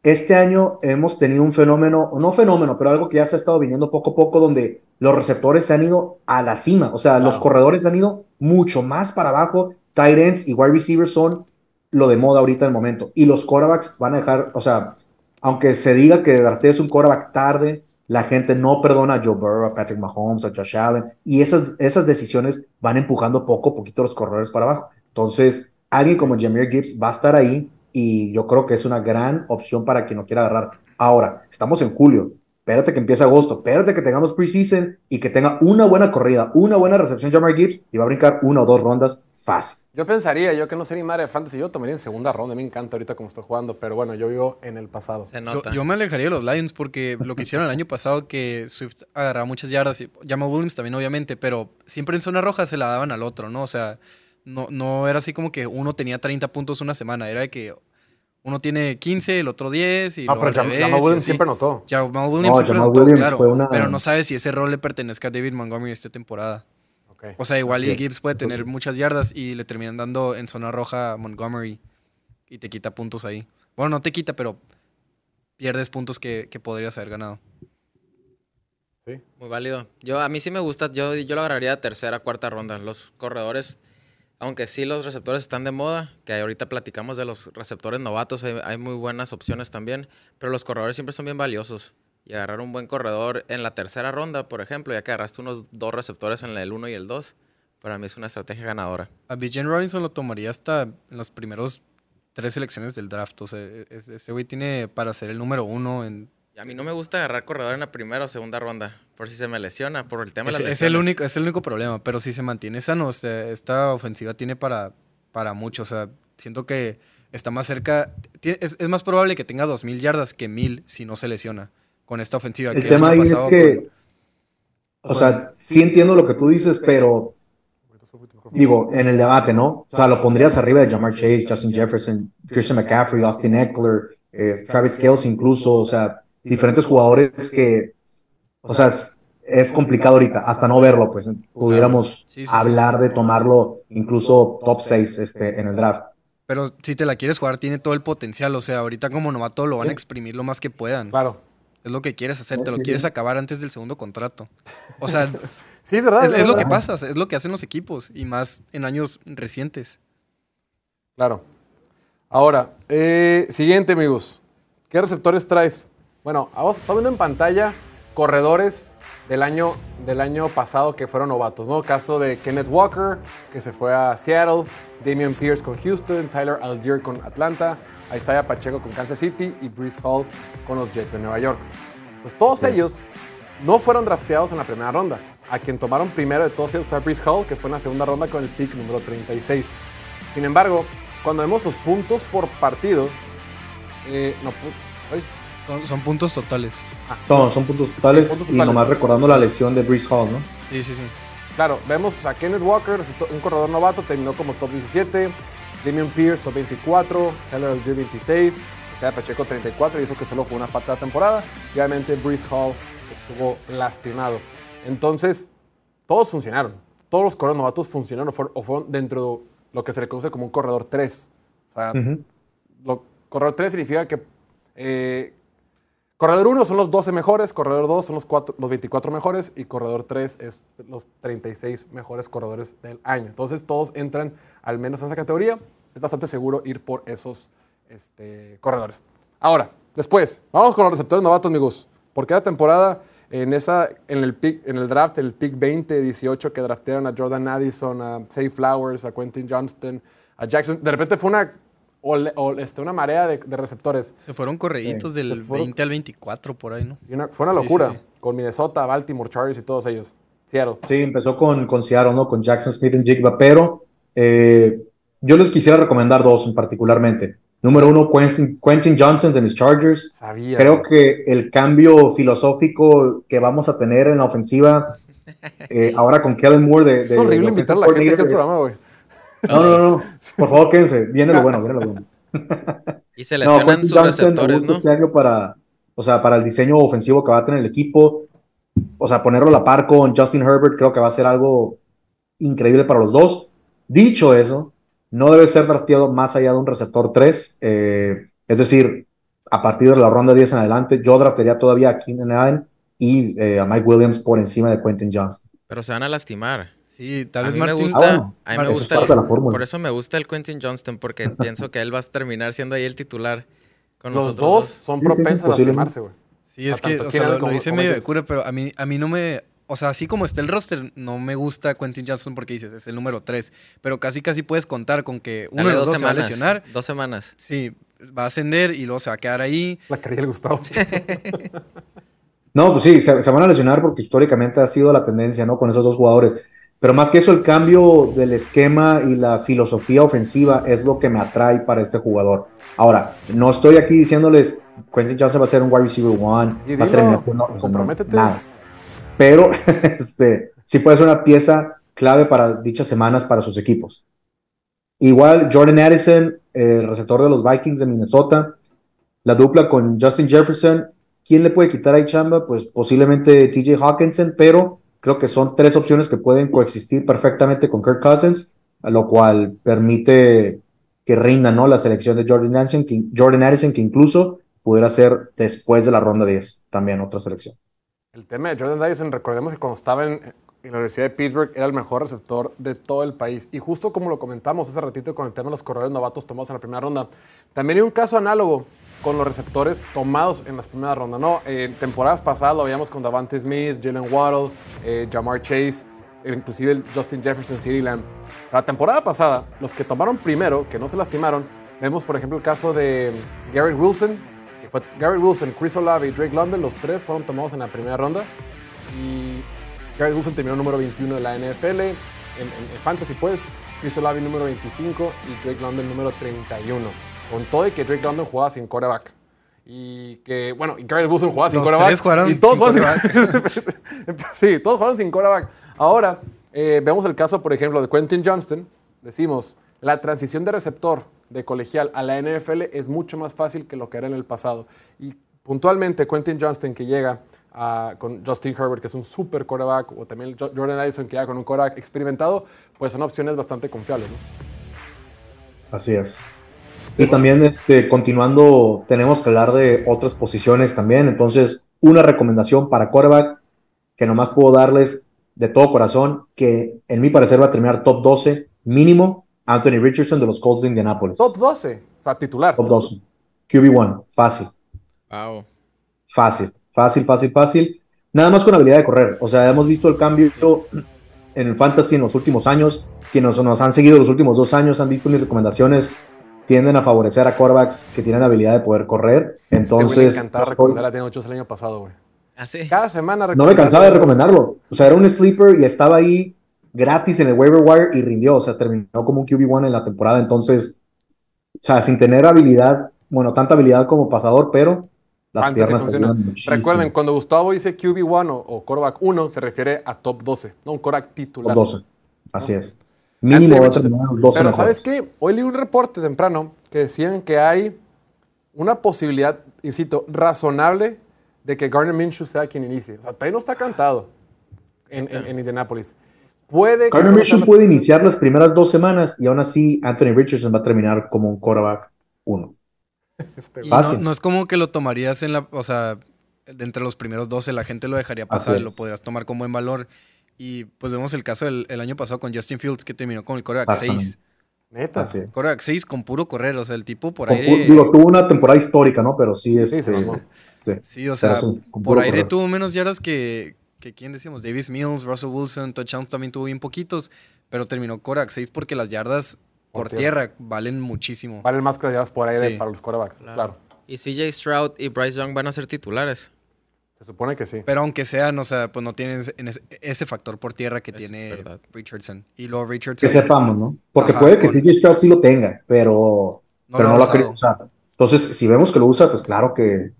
Speaker 3: este año hemos tenido un fenómeno, no fenómeno, pero algo que ya se ha estado viniendo poco a poco, donde los receptores se han ido a la cima, o sea, los corredores han ido mucho más para abajo, tight ends y wide receivers son lo de moda ahorita en el momento. Y los quarterbacks van a dejar, o sea, aunque se diga que es un quarterback tarde, la gente no perdona a Joe Burrow, a Patrick Mahomes, a Josh Allen, y esas, esas decisiones van empujando poco a poquito los corredores para abajo. Entonces, alguien como Jameer Gibbs va a estar ahí y yo creo que es una gran opción para quien no quiera agarrar. Ahora, estamos en julio, espérate que empiece agosto, espérate que tengamos preseason y que tenga una buena corrida, una buena recepción Jameer Gibbs y va a brincar una o dos rondas fácil.
Speaker 1: Yo pensaría, yo que no sería madre de fantasy, yo tomaría en segunda ronda. Me encanta ahorita como estoy jugando, pero bueno, yo vivo en el pasado.
Speaker 2: Yo, me alejaría de los Lions porque lo que hicieron el año pasado, que Swift agarraba muchas yardas, y Jamal Williams también, obviamente, pero siempre en zona roja se la daban al otro, ¿no? O sea, no, no era así como que uno tenía 30 puntos una semana, era de que uno tiene 15, el otro 10 y
Speaker 1: Ah, pero Jamal Williams siempre anotó.
Speaker 2: Jamal Williams siempre anotó, claro, pero no sabes si ese rol le pertenezca a David Montgomery esta temporada. O sea, igual y Gibbs puede tener muchas yardas y le terminan dando en zona roja a Montgomery y te quita puntos ahí. Bueno, no te quita, pero pierdes puntos que, podrías haber ganado.
Speaker 4: Sí. Muy válido. Yo, a mí sí me gusta, yo, yo lo agarraría tercera, cuarta ronda. Los corredores, aunque sí los receptores están de moda, que ahorita platicamos de los receptores novatos, hay muy buenas opciones también, pero los corredores siempre son bien valiosos y agarrar un buen corredor en la tercera ronda, por ejemplo, ya que agarraste unos dos receptores en el 1 y el 2, para mí es una estrategia ganadora.
Speaker 2: A Bijan Robinson lo tomaría hasta en los primeros tres selecciones del draft. O sea, e-, ese güey tiene para ser el número uno en...
Speaker 4: a mí no me gusta agarrar corredor en la primera o segunda ronda, por si se me lesiona, por el tema de las
Speaker 2: lesiones. Es el único, es el único problema, pero si se mantiene sano, esta ofensiva tiene para, para mucho. O sea, siento que está más cerca, es, es más probable que tenga 2.000 yardas que 1.000 si no se lesiona con esta ofensiva.
Speaker 3: El tema ahí es que, o sea, sí entiendo lo que tú dices, pero digo, en el debate, ¿no? O sea, lo pondrías arriba de Jamar Chase, Justin Jefferson, Christian McCaffrey, Austin Eckler, eh, Travis Kelce incluso, o sea, diferentes jugadores que, o sea, es, complicado ahorita, hasta no verlo, pues pudiéramos hablar de tomarlo incluso top 6 este, en el draft.
Speaker 2: Pero si te la quieres jugar, tiene todo el potencial. O sea, ahorita como novato lo van a exprimir lo más que puedan.
Speaker 1: Claro.
Speaker 2: Es lo que quieres hacer, te lo quieres acabar antes del segundo contrato. O sea,
Speaker 1: sí, es verdad.
Speaker 2: Es, lo que pasa, es lo que hacen los equipos y más en años recientes.
Speaker 1: Claro. Ahora, eh, siguiente, amigos. ¿Qué receptores traes? Bueno, estamos viendo en pantalla corredores del año, del año pasado que fueron novatos, ¿no? Caso de Kenneth Walker, que se fue a Seattle, Damian Pierce con Houston, Tyler Algier con Atlanta, Isaiah Pacheco con Kansas City y Brees Hall con los Jets de Nueva York. Pues todos ellos no fueron drafteados en la primera ronda. A quien tomaron primero de todos ellos fue a Brees Hall, que fue en la segunda ronda con el pick número 36. Sin embargo, cuando vemos los puntos por partido, eh, no,
Speaker 2: son, puntos totales.
Speaker 3: Ah, son, puntos totales y nomás recordando la lesión de Brees Hall, ¿no?
Speaker 2: Sí, sí, sí.
Speaker 1: Claro, vemos a Kenneth Walker, un corredor novato, terminó como top 17. Damian Pierce, top 24, Taylor G 26, o sea, Pacheco 34, y eso que solo fue una parte de la temporada. Y obviamente Breeze Hall estuvo lastimado. Entonces, todos funcionaron. Todos los corredores novatos funcionaron o fueron, dentro de lo que se le conoce como un corredor 3. O sea, corredor 3 significa que eh, Corredor 1 son los 12 mejores, corredor 2 son los, los 24 mejores y corredor 3 es los 36 mejores corredores del año. Entonces todos entran al menos en esa categoría. Es bastante seguro ir por esos este, corredores. Ahora, después, vamos con los receptores novatos, amigos. Por cada temporada, en, esa, en, el, pick, en el draft, el pick 20-18 que draftearon a Jordan Addison, a Say Flowers, a Quentin Johnston, a Jackson, de repente fue una o, este, una marea de, receptores.
Speaker 2: Se fueron correitos del 20 al 24 por ahí, ¿no?
Speaker 1: fue una locura. con Minnesota, Baltimore, Chargers y todos ellos. Seattle.
Speaker 3: Sí, empezó con, con Seattle, ¿no? Con Jackson Smith y Jigba, pero eh, yo les quisiera recomendar dos particularmente. Número uno, Quentin, Johnson de mis Chargers. Creo que el cambio filosófico que vamos a tener en la ofensiva, eh, ahora con Kellen Moore de... de
Speaker 1: es horrible invitar a la gente al programa, güey.
Speaker 3: No, no, no. Por favor, quédense. Viene lo bueno, viene lo bueno.
Speaker 4: Y se lesionan sus receptores, ¿no?
Speaker 3: Este año para, o sea, para el diseño ofensivo que va a tener el equipo. O sea, ponerlo a la par con Justin Herbert creo que va a ser algo increíble para los dos. Dicho eso, no debe ser drafteado más allá de un receptor 3. Eh, es decir, a partir de la ronda 10 en adelante, yo draftearía todavía a Keenan Allen y eh, a Mike Williams por encima de Quentin Johnston.
Speaker 4: Pero se van a lastimar
Speaker 2: Sí, tal vez
Speaker 4: a mí. Me gusta, a mí me gusta por eso me gusta el Quentin Johnston, porque pienso que él va a terminar siendo ahí el titular.
Speaker 1: Con los dos son propensos a lastimarse, güey.
Speaker 2: Sí, es que, o sea, lo, dice medio de cura, pero a mí, a mí no me... O sea, así como está el roster, no me gusta Quentin Johnston porque dices, es el número 3. Pero casi casi puedes contar con que uno de los dos, se va a lesionar.
Speaker 4: Dos semanas.
Speaker 2: Sí, va a ascender y luego se va a quedar ahí.
Speaker 1: La quería el Gustavo.
Speaker 3: no, pues sí, se, se, van a lesionar porque históricamente ha sido la tendencia, ¿no? Con esos dos jugadores. Pero más que eso, el cambio del esquema y la filosofía ofensiva es lo que me atrae para este jugador. Ahora, no estoy aquí diciéndoles, Quentin Johnson va a ser un wide receiver one, va a terminar siendo nada. Pero este, sí puede ser una pieza clave para dichas semanas para sus equipos. Igual Jordan Addison, el receptor de los Vikings de Minnesota, la dupla con Justin Jefferson, ¿quién le puede quitar ahí chamba? Pues posiblemente TJ Hawkinson, pero Creo que son tres opciones que pueden coexistir perfectamente con Kirk Cousins, lo cual permite que rinda ¿no? la selección de Jordan Addison, que, Jordan Addison, que incluso pudiera ser después de la ronda 10, también otra selección.
Speaker 1: El tema de Jordan Addison, recordemos que cuando estaba en, la Universidad de Pittsburgh era el mejor receptor de todo el país. Y justo como lo comentamos hace ratito con el tema de los corredores novatos tomados en la primera ronda, también hay un caso análogo con los receptores tomados en las primeras rondas. ¿no? En temporadas pasadas lo veíamos con Davante Smith, Jalen Waddle, eh, Jamar Chase, inclusive Justin Jefferson, CeeDee Lamb. La temporada pasada, los que tomaron primero, que no se lastimaron, vemos por ejemplo el caso de Garrett Wilson, que fue Garrett Wilson, Chris Olave y Drake London, los tres fueron tomados en la primera ronda. Y Garrett Wilson terminó número 21 de la NFL, en, Fantasy pues, Chris Olave número 25 y Drake London número 31 con todo y que Drake London jugaba sin quarterback. Y que, bueno, y Garrett Wilson jugaba sin quarterback. y todos sin quarterback. sí, todos jugaron sin quarterback. Ahora, eh, vemos el caso, por ejemplo, de Quentin Johnston. Decimos, la transición de receptor de colegial a la NFL es mucho más fácil que lo que era en el pasado. Y puntualmente, Quentin Johnston, que llega con Justin Herbert, que es un super quarterback, o también Jordan Addison, que llega con un quarterback experimentado, pues son opciones bastante confiables.
Speaker 3: Así es. Y también, este, continuando, tenemos que hablar de otras posiciones también. Entonces, una recomendación para quarterback que nomás puedo darles de todo corazón, que en mi parecer va a terminar top 12 mínimo, Anthony Richardson de los Colts de Indianapolis.
Speaker 1: Top 12, o sea, titular.
Speaker 3: Top 12. QB1, fácil.
Speaker 4: Wow.
Speaker 3: Fácil, fácil, fácil, fácil. Nada más con habilidad de correr. O sea, hemos visto el cambio en el fantasy en los últimos años. Quienes nos han seguido los últimos dos años han visto mis recomendaciones tienden a favorecer a quarterbacks que tienen habilidad de poder correr. Entonces.
Speaker 1: Me encantaba recomendar a Daniel el año pasado, güey.
Speaker 4: ¿Ah, sí?
Speaker 1: Cada semana
Speaker 3: No me cansaba de recomendarlo. O sea, era un sleeper y estaba ahí gratis en el waiver wire y rindió. O sea, terminó como un QB1 en la temporada. Entonces, o sea, sin tener habilidad, bueno, tanta habilidad como pasador, pero las piernas
Speaker 1: funcionan. Recuerden, cuando Gustavo dice QB1 o, o quarterback 1, se refiere a top 12, no un quarterback titular.
Speaker 3: Top 12. Así es. Mínimo
Speaker 1: Pero ¿sabes qué? Hoy leí un reporte temprano que decían que hay una posibilidad, insisto, razonable de que Garner Minshew sea quien inicie. O sea, todavía no está cantado en, en, Indianapolis. Puede
Speaker 3: Garner Minshew puede iniciar las primeras dos semanas y aún así Anthony Richardson va a terminar como un quarterback uno.
Speaker 2: Este no, no, es como que lo tomarías en la, o sea, de entre los primeros 12 la gente lo dejaría pasar, lo podrías tomar como buen valor. Y pues vemos el caso del el año pasado con Justin Fields, que terminó con el coreback 6.
Speaker 1: Neta. Sí.
Speaker 2: Coreback 6 con puro correr, o sea, el tipo por ahí.
Speaker 3: Digo, tuvo una temporada histórica, ¿no? Pero sí, es. Sí,
Speaker 2: sí, sí, o sea, por aire tuvo menos yardas que, que, ¿quién decíamos? Davis Mills, Russell Wilson, touchdowns también tuvo bien poquitos, pero terminó coreback 6 porque las yardas por, tierra. valen muchísimo.
Speaker 1: Valen más que las yardas por aire para los corebacks, claro.
Speaker 4: Y CJ Stroud y Bryce Young van a ser titulares.
Speaker 1: Se supone que sí.
Speaker 2: Pero aunque sean, o sea, pues no tienen ese, factor por tierra que tiene Richardson. Y luego Richardson.
Speaker 3: Que sepamos, ¿no? Porque puede que CJ Stroud sí lo tenga, pero no, pero lo, no lo ha querido usar. Entonces, si vemos que lo usa, pues claro que,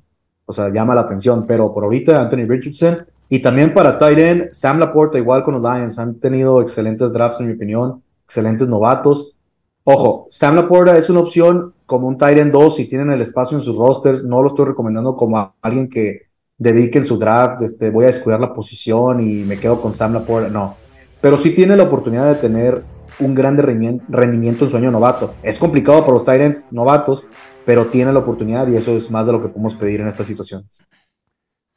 Speaker 3: o sea, llama la atención. Pero por ahorita, Anthony Richardson. Y también para Tight Sam Laporta, igual con los Lions, han tenido excelentes drafts, en mi opinión, excelentes novatos. Ojo, Sam Laporta es una opción como un Tight 2 si tienen el espacio en sus rosters. No lo estoy recomendando como a alguien que dediquen su draft, este, voy a descuidar la posición y me quedo con Sam Laporta. No. Pero sí tiene la oportunidad de tener un gran rendimiento en sueño novato. Es complicado para los Titans novatos, pero tiene la oportunidad y eso es más de lo que podemos pedir en estas situaciones.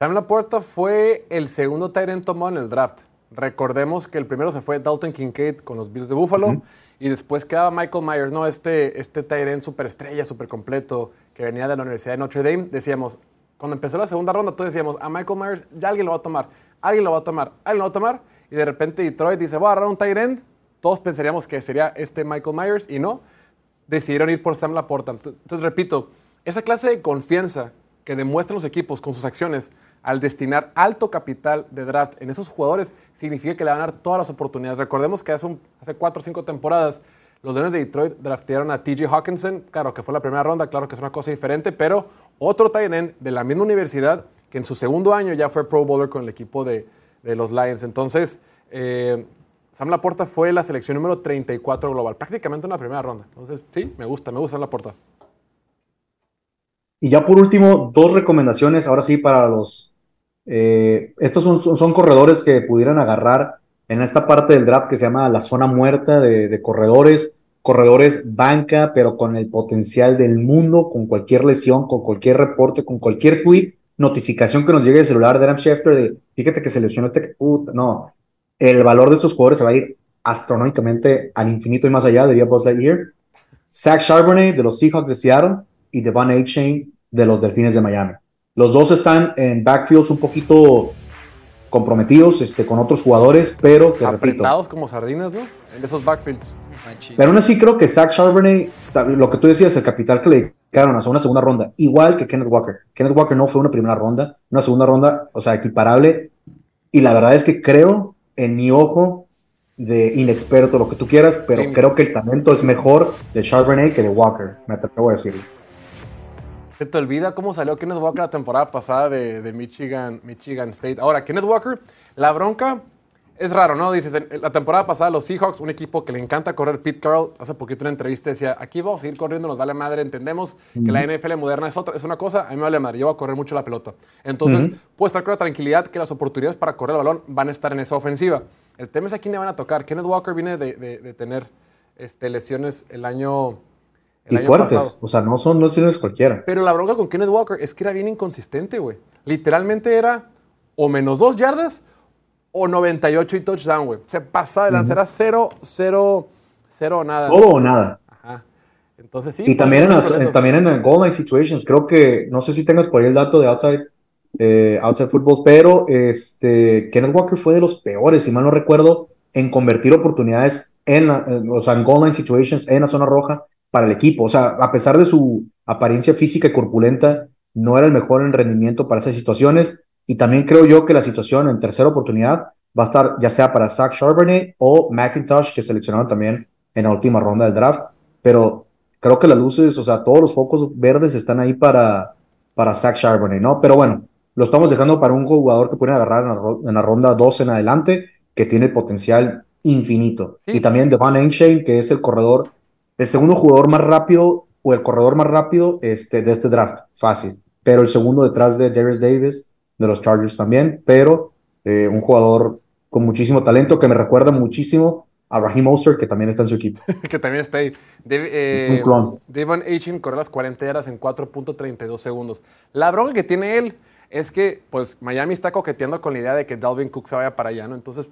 Speaker 1: Sam Laporta fue el segundo Tyrant tomado en el draft. Recordemos que el primero se fue Dalton Kincaid con los Bills de Buffalo y después quedaba Michael Myers, ¿no? Este, este Tyren superestrella, súper completo, que venía de la Universidad de Notre Dame. Decíamos, cuando empezó la segunda ronda, todos decíamos, a Michael Myers ya alguien lo va a tomar, alguien lo va a tomar, alguien lo va a tomar. Y de repente Detroit dice, voy a agarrar un tight Todos pensaríamos que sería este Michael Myers y no. Decidieron ir por Sam Laporta. Entonces, repito, esa clase de confianza que demuestran los equipos con sus acciones al destinar alto capital de draft en esos jugadores significa que le van a dar todas las oportunidades. Recordemos que hace, cuatro o cinco temporadas los Leones de Detroit draftearon a TJ Hawkinson, claro que fue la primera ronda, claro que es una cosa diferente, pero otro tight end de la misma universidad que en su segundo año ya fue Pro Bowler con el equipo de, los Lions. Entonces, eh, Sam Laporta fue la selección número 34 global, prácticamente una primera ronda. Entonces, sí, me gusta, me gusta Sam Laporta.
Speaker 3: Y ya por último, dos recomendaciones, ahora sí, para los... Eh, estos son, corredores que pudieran agarrar en esta parte del draft que se llama la zona muerta de, corredores, corredores banca, pero con el potencial del mundo, con cualquier lesión, con cualquier reporte, con cualquier tweet, notificación que nos llegue de celular de Adam Schefter de, fíjate que se lesionó este... No, el valor de estos jugadores se va a ir astronómicamente al infinito y más allá, diría Buzz Lightyear. Zach Charbonnet de los Seahawks de Seattle y Devon A-Chain de los Delfines de Miami. Los dos están en backfields un poquito comprometidos este, con otros jugadores, pero
Speaker 1: que Apretados como sardinas, ¿no? En esos backfields.
Speaker 3: Pero aún así creo que Zach Charbonnet, lo que tú decías, el capital que le dedicaron a una segunda ronda, igual que Kenneth Walker. Kenneth Walker no fue una primera ronda, una segunda ronda, o sea, equiparable. Y la verdad es que creo, en mi ojo de inexperto, lo que tú quieras, pero creo que el talento es mejor de Charbonnet que de Walker, me atrevo a decirlo.
Speaker 1: Se te olvida cómo salió Kenneth Walker la temporada pasada de, Michigan, Michigan State. Ahora, Kenneth Walker, la bronca es raro, ¿no? Dices, la temporada pasada los Seahawks, un equipo que le encanta correr, Pete Carroll, hace poquito en una entrevista decía, aquí vamos a seguir corriendo, nos vale madre, entendemos que la NFL moderna es otra, es una cosa, a mí me vale madre, yo voy a correr mucho la pelota. Entonces, puedo estar con la tranquilidad que las oportunidades para correr el balón van a estar en esa ofensiva. El tema es a quién le van a tocar. Kenneth Walker viene de, tener este, lesiones el año
Speaker 3: y fuertes. O sea, no son lesiones cualquiera.
Speaker 1: Pero la bronca con Kenneth Walker es que era bien inconsistente, güey. Literalmente era o menos dos yardas o 98 y touchdown, güey. Se pasaba de lanzar, era cero, cero, cero nada.
Speaker 3: Todo o nada. Ajá. Entonces sí. Y también en, también en goal line situations, creo que, no sé si tengas por ahí el dato de outside, eh, outside footballs, pero este, Kenneth Walker fue de los peores, si mal no recuerdo, en convertir oportunidades en, o sea, en goal line situations en la zona roja para el equipo. O sea, a pesar de su apariencia física y corpulenta, no era el mejor en rendimiento para esas situaciones. Y también creo yo que la situación en tercera oportunidad va a estar ya sea para Zach Charbonnet o McIntosh, que seleccionaron también en la última ronda del draft. Pero creo que las luces, o sea, todos los focos verdes están ahí para, para Zach Charbonnet, ¿no? Pero bueno, lo estamos dejando para un jugador que pueden agarrar en la, ronda 2 en adelante, que tiene potencial infinito. Y también Devon Enshane, que es el corredor el segundo jugador más rápido o el corredor más rápido este, de este draft, fácil. Pero el segundo detrás de Darius Davis, de los Chargers también, pero eh, un jugador con muchísimo talento que me recuerda muchísimo a Raheem Oster, que también está en su equipo.
Speaker 1: que también está ahí. eh, un Devon Achin corre las 40 yardas en 4.32 segundos. La bronca que tiene él es que pues Miami está coqueteando con la idea de que Dalvin Cook se vaya para allá, ¿no? Entonces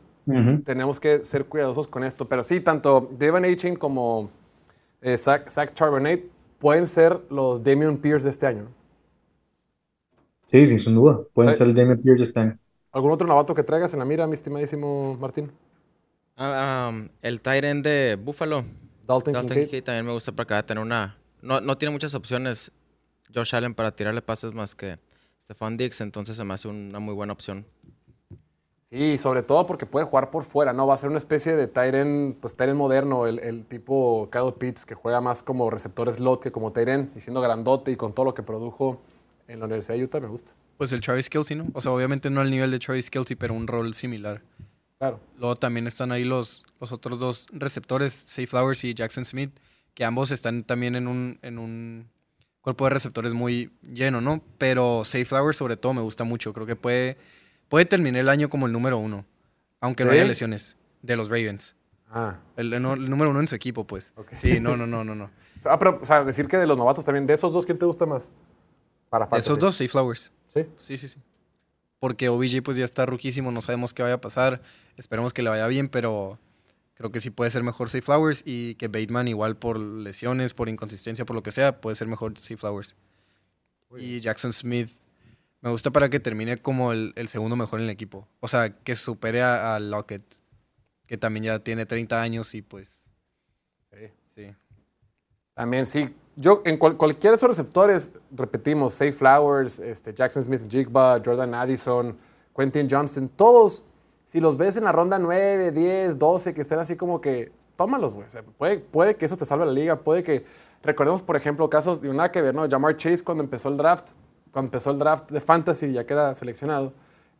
Speaker 1: tenemos que ser cuidadosos con esto. Pero sí, tanto Devon Achin como eh, Zach, Charbonnet pueden ser los Damian Pierce de este año.
Speaker 3: Sí, sí, sin duda. Pueden ser el Damian Pierce de este año.
Speaker 1: ¿Algún otro novato que traigas en la mira, mi estimadísimo Martín?
Speaker 4: Ah, el Tyrant de Buffalo.
Speaker 1: Dalton, Dalton
Speaker 4: Kincaid. también me gusta para acá tener una... No, no tiene muchas opciones Josh Allen para tirarle pases más que Stefan Diggs, entonces se me hace una muy buena opción.
Speaker 1: Sí, sobre todo porque puede jugar por fuera, ¿no? Va a ser una especie de Tyren, pues Tyren moderno, el, tipo Kyle Pitts, que juega más como receptor slot que como Tyren, y siendo grandote y con todo lo que produjo en la Universidad de Utah, me gusta.
Speaker 2: Pues el Travis Kelsey, ¿no? O sea, obviamente no al nivel de Travis Kelsey, pero un rol similar.
Speaker 1: Claro.
Speaker 2: Luego también están ahí los, los otros dos receptores, Safe Flowers y Jackson Smith, que ambos están también en un, en un cuerpo de receptores muy lleno, ¿no? Pero Safe Flowers sobre todo me gusta mucho, creo que puede Puede terminar el año como el número uno, aunque no haya lesiones, de los Ravens. Ah. El, número uno en su equipo, pues. Sí, no, no, no, no, no.
Speaker 1: Ah, pero, o sea, decir que de los novatos también, de esos dos, ¿quién te gusta más?
Speaker 2: Para Esos dos, sí, Flowers.
Speaker 1: ¿Sí?
Speaker 2: Sí, sí, sí. porque OBJ pues ya está ruquísimo, no sabemos qué vaya a pasar. Esperemos que le vaya bien, pero creo que sí puede ser mejor Safe Flowers y que Bateman igual por lesiones, por inconsistencia, por lo que sea, puede ser mejor Safe Flowers. Y Jackson Smith me gusta para que termine como el, segundo mejor en el equipo. O sea, que supere a, Lockett, que también ya tiene 30 años y pues...
Speaker 1: Sí. Sí. También sí. Yo, en cualquiera de esos receptores, repetimos, Safe Flowers, este, Jackson Smith Jigba, Jordan Addison, Quentin Johnson, todos si los ves en la ronda 9, 10, 12, que estén así como que, tómalos, güey. puede, puede que eso te salve la liga, puede que, recordemos, por ejemplo, casos de nada que ver, ¿no? Jamar Chase cuando empezó el draft, cuando empezó el draft de Fantasy, ya que era seleccionado,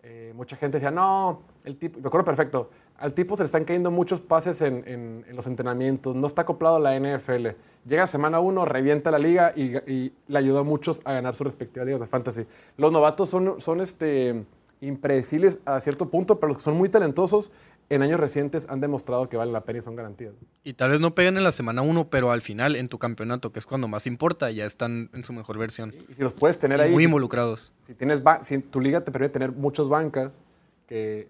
Speaker 1: eh, mucha gente decía, no, el tipo, me acuerdo perfecto, al tipo se le están cayendo muchos pases en, los entrenamientos, no está acoplado a la NFL. Llega semana 1, revienta la liga y, y, le ayudó a muchos a ganar sus respectivas ligas de fantasy. Los novatos son, son este, impredecibles a cierto punto, pero los que son muy talentosos en años recientes han demostrado que valen la pena y son garantías.
Speaker 2: Y tal vez no peguen en la semana 1, pero al final en tu campeonato, que es cuando más importa, ya están en su mejor versión.
Speaker 1: Y, si los puedes tener ahí.
Speaker 2: Muy involucrados.
Speaker 1: Si, tienes si tu liga te permite tener muchas bancas, que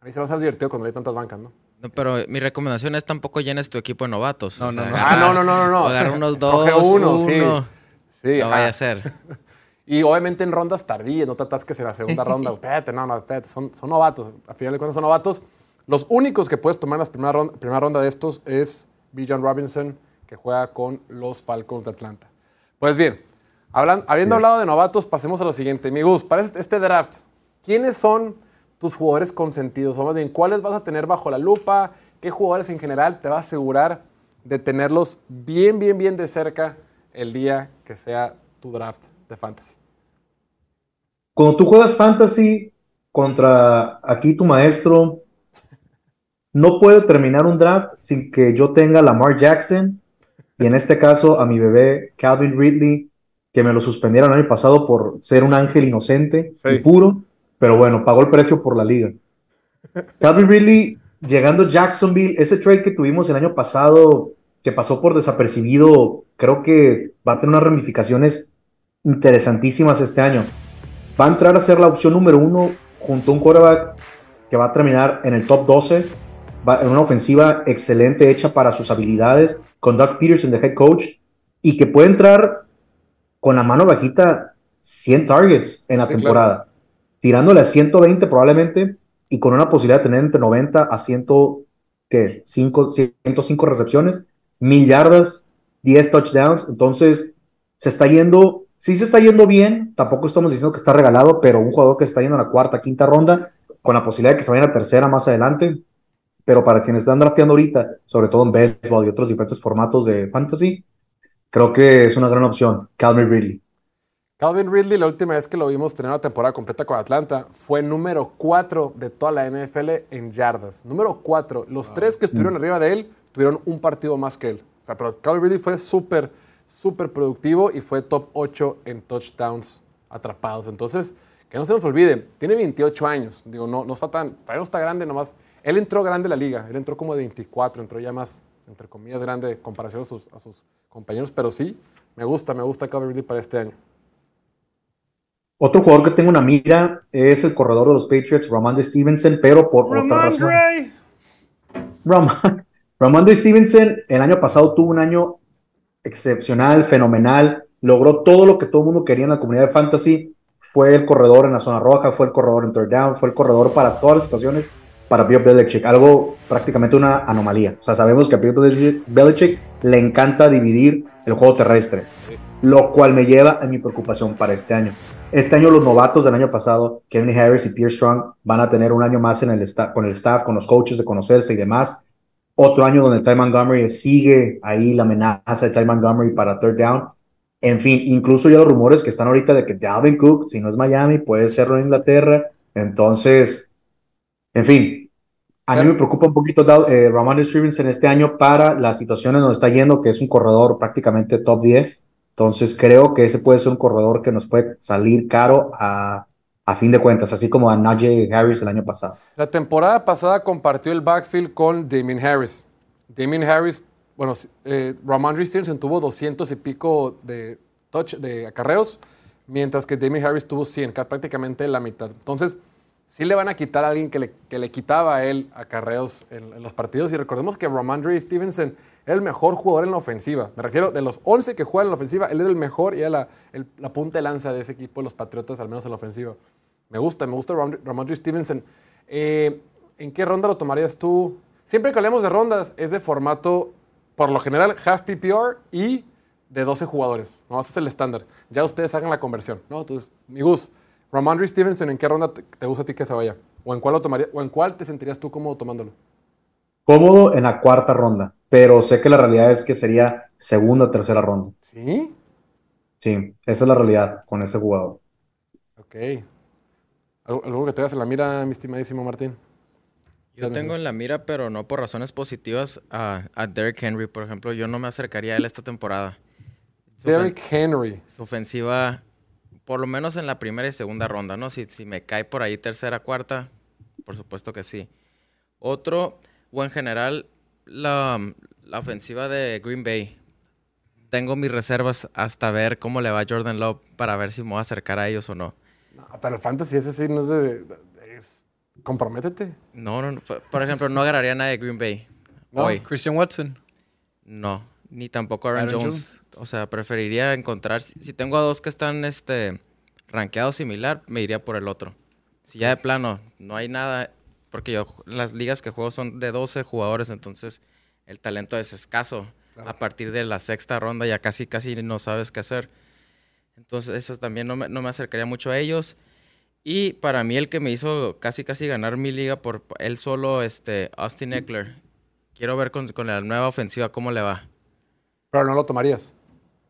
Speaker 1: a mí se va a hacer divertido cuando hay tantas bancas, ¿no?
Speaker 4: No, pero mi recomendación es tampoco llenes tu equipo de novatos.
Speaker 1: No, no, no. Ah, no, no, no, no.
Speaker 4: Agarra unos dos, uno, uno.
Speaker 1: Sí.
Speaker 4: no vaya a ser.
Speaker 1: Y obviamente en rondas tardías, no te que en la segunda ronda. espérate, no, no, espérate, son, son novatos. A final de cuentas son novatos. Los únicos que puedes tomar en la primera ronda, primera ronda de estos es Bijan Robinson, que juega con los Falcons de Atlanta. Pues bien, habiendo hablado de novatos, pasemos a lo siguiente. Mi Gus, para este, este draft, ¿quiénes son tus jugadores consentidos? O más bien, ¿cuáles vas a tener bajo la lupa? ¿Qué jugadores en general te va a asegurar de tenerlos bien, bien, bien de cerca el día que sea tu draft de fantasy?
Speaker 3: Cuando tú juegas fantasy contra aquí tu maestro, no puede terminar un draft sin que yo tenga Lamar Jackson y en este caso a mi bebé Calvin Ridley, que me lo suspendieron el año pasado por ser un ángel inocente y puro, pero bueno, pagó el precio por la liga. Calvin Ridley llegando a Jacksonville, ese trade que tuvimos el año pasado, que pasó por desapercibido, creo que va a tener unas ramificaciones interesantísimas este año. Va a entrar a ser la opción número uno junto a un quarterback que va a terminar en el top 12, en una ofensiva excelente hecha para sus habilidades, con Doug Peterson de head coach, y que puede entrar con la mano bajita 100 targets en la temporada, tirándole a 120 probablemente, y con una posibilidad de tener entre 90 a 105, 105 recepciones, mil yardas, 10 touchdowns, entonces se está yendo sí se está yendo bien, tampoco estamos diciendo que está regalado, pero un jugador que se está yendo a la cuarta, quinta ronda, con la posibilidad de que se vaya a la tercera más adelante. Pero para quienes están drafteando ahorita, sobre todo en baseball y otros diferentes formatos de fantasy, creo que es una gran opción. Calvin Ridley.
Speaker 1: Calvin Ridley, la última vez que lo vimos tener una temporada completa con Atlanta, fue número 4 de toda la NFL en yardas. Número 4. Los tres que estuvieron mm. arriba de él tuvieron un partido más que él. O sea, pero Calvin Ridley fue súper súper productivo y fue top 8 en touchdowns atrapados. Entonces, que no se nos olvide, tiene 28 años. Digo, no, no está tan, todavía no está grande nomás. Él entró grande en la liga, él entró como de 24, entró ya más, entre comillas, grande en comparación a sus, a sus compañeros, pero sí, me gusta, me gusta Calvin para este año.
Speaker 3: Otro jugador que tengo una mira es el corredor de los Patriots, Ramondre Stevenson, pero por otra razón. Ramondre Stevenson el año pasado tuvo un año excepcional, fenomenal, logró todo lo que todo el mundo quería en la comunidad de fantasy, fue el corredor en la zona roja, fue el corredor en third down, fue el corredor para todas las situaciones para Bill Belichick, algo prácticamente una anomalía. O sea, sabemos que a Bill Belichick le encanta dividir el juego terrestre, lo cual me lleva a mi preocupación para este año. Este año los novatos del año pasado, Kevin Harris y Pierre Strong, van a tener un año más en el con el staff, con los coaches de conocerse y demás. Otro año donde Ty Montgomery sigue ahí la amenaza de Ty Montgomery para third down. En fin, incluso ya los rumores que están ahorita de que Dalvin Cook, si no es Miami, puede serlo en Inglaterra. Entonces, en fin, a mí me preocupa un poquito eh, Ramon Stevenson este año para la situación en donde está yendo, que es un corredor prácticamente top 10. Entonces, creo que ese puede ser un corredor que nos puede salir caro a a fin de cuentas, así como a Najee Harris el año pasado.
Speaker 1: La temporada pasada compartió el backfield con Damien Harris. Damien Harris, bueno, eh, Ramondre Stevenson tuvo 200 y pico de touch, de acarreos, mientras que Damien Harris tuvo 100, prácticamente la mitad. Entonces, sí le van a quitar a alguien que le, que le quitaba a él acarreos en, en los partidos. Y recordemos que Ramondre Stevenson era el mejor jugador en la ofensiva. Me refiero, de los 11 que juegan en la ofensiva, él era el mejor y era la, la punta de lanza de ese equipo de los Patriotas, al menos en la ofensiva. Me gusta, me gusta Ramondre Stevenson. Eh, ¿En qué ronda lo tomarías tú? Siempre que hablemos de rondas, es de formato, por lo general, half PPR y de 12 jugadores. No, ese es el estándar. Ya ustedes hagan la conversión. ¿no? Entonces, mi Gus, Ramondre Stevenson, ¿en qué ronda te, gusta a ti que se vaya? ¿O en cuál lo tomaría, o en cuál te sentirías tú cómodo tomándolo?
Speaker 3: Cómodo en la cuarta ronda, pero sé que la realidad es que sería segunda o tercera ronda.
Speaker 1: ¿Sí?
Speaker 3: Sí, esa es la realidad con ese jugador.
Speaker 1: Ok. ¿Algo que te hagas en la mira, mi estimadísimo Martín?
Speaker 4: Yo tengo en la mira, pero no por razones positivas, a, a Derrick Henry, por ejemplo. Yo no me acercaría a él esta temporada.
Speaker 1: Derrick Henry.
Speaker 4: Su ofensiva, por lo menos en la primera y segunda ronda, ¿no? Si, si me cae por ahí tercera, cuarta, por supuesto que sí. Otro, o en general, la, la ofensiva de Green Bay. Tengo mis reservas hasta ver cómo le va a Jordan Love para ver si me voy a acercar a ellos o no.
Speaker 1: No, pero el fantasy ese sí no es de... Es, comprométete.
Speaker 4: No, no, Por ejemplo, no agarraría a nadie de Green Bay. Hoy.
Speaker 2: Christian Watson.
Speaker 4: No, ni tampoco Aaron, Jones. O sea, preferiría encontrar. Si, tengo a dos que están este, rankeados similar, me iría por el otro. Si ya de plano no hay nada, porque yo las ligas que juego son de 12 jugadores, entonces el talento es escaso. A partir de la sexta ronda ya casi, casi no sabes qué hacer. Entonces, eso también no me, no me acercaría mucho a ellos. Y para mí el que me hizo casi casi ganar mi liga por él solo, este, Austin Eckler. Quiero ver con, con, la nueva ofensiva cómo le va.
Speaker 1: Pero no lo tomarías.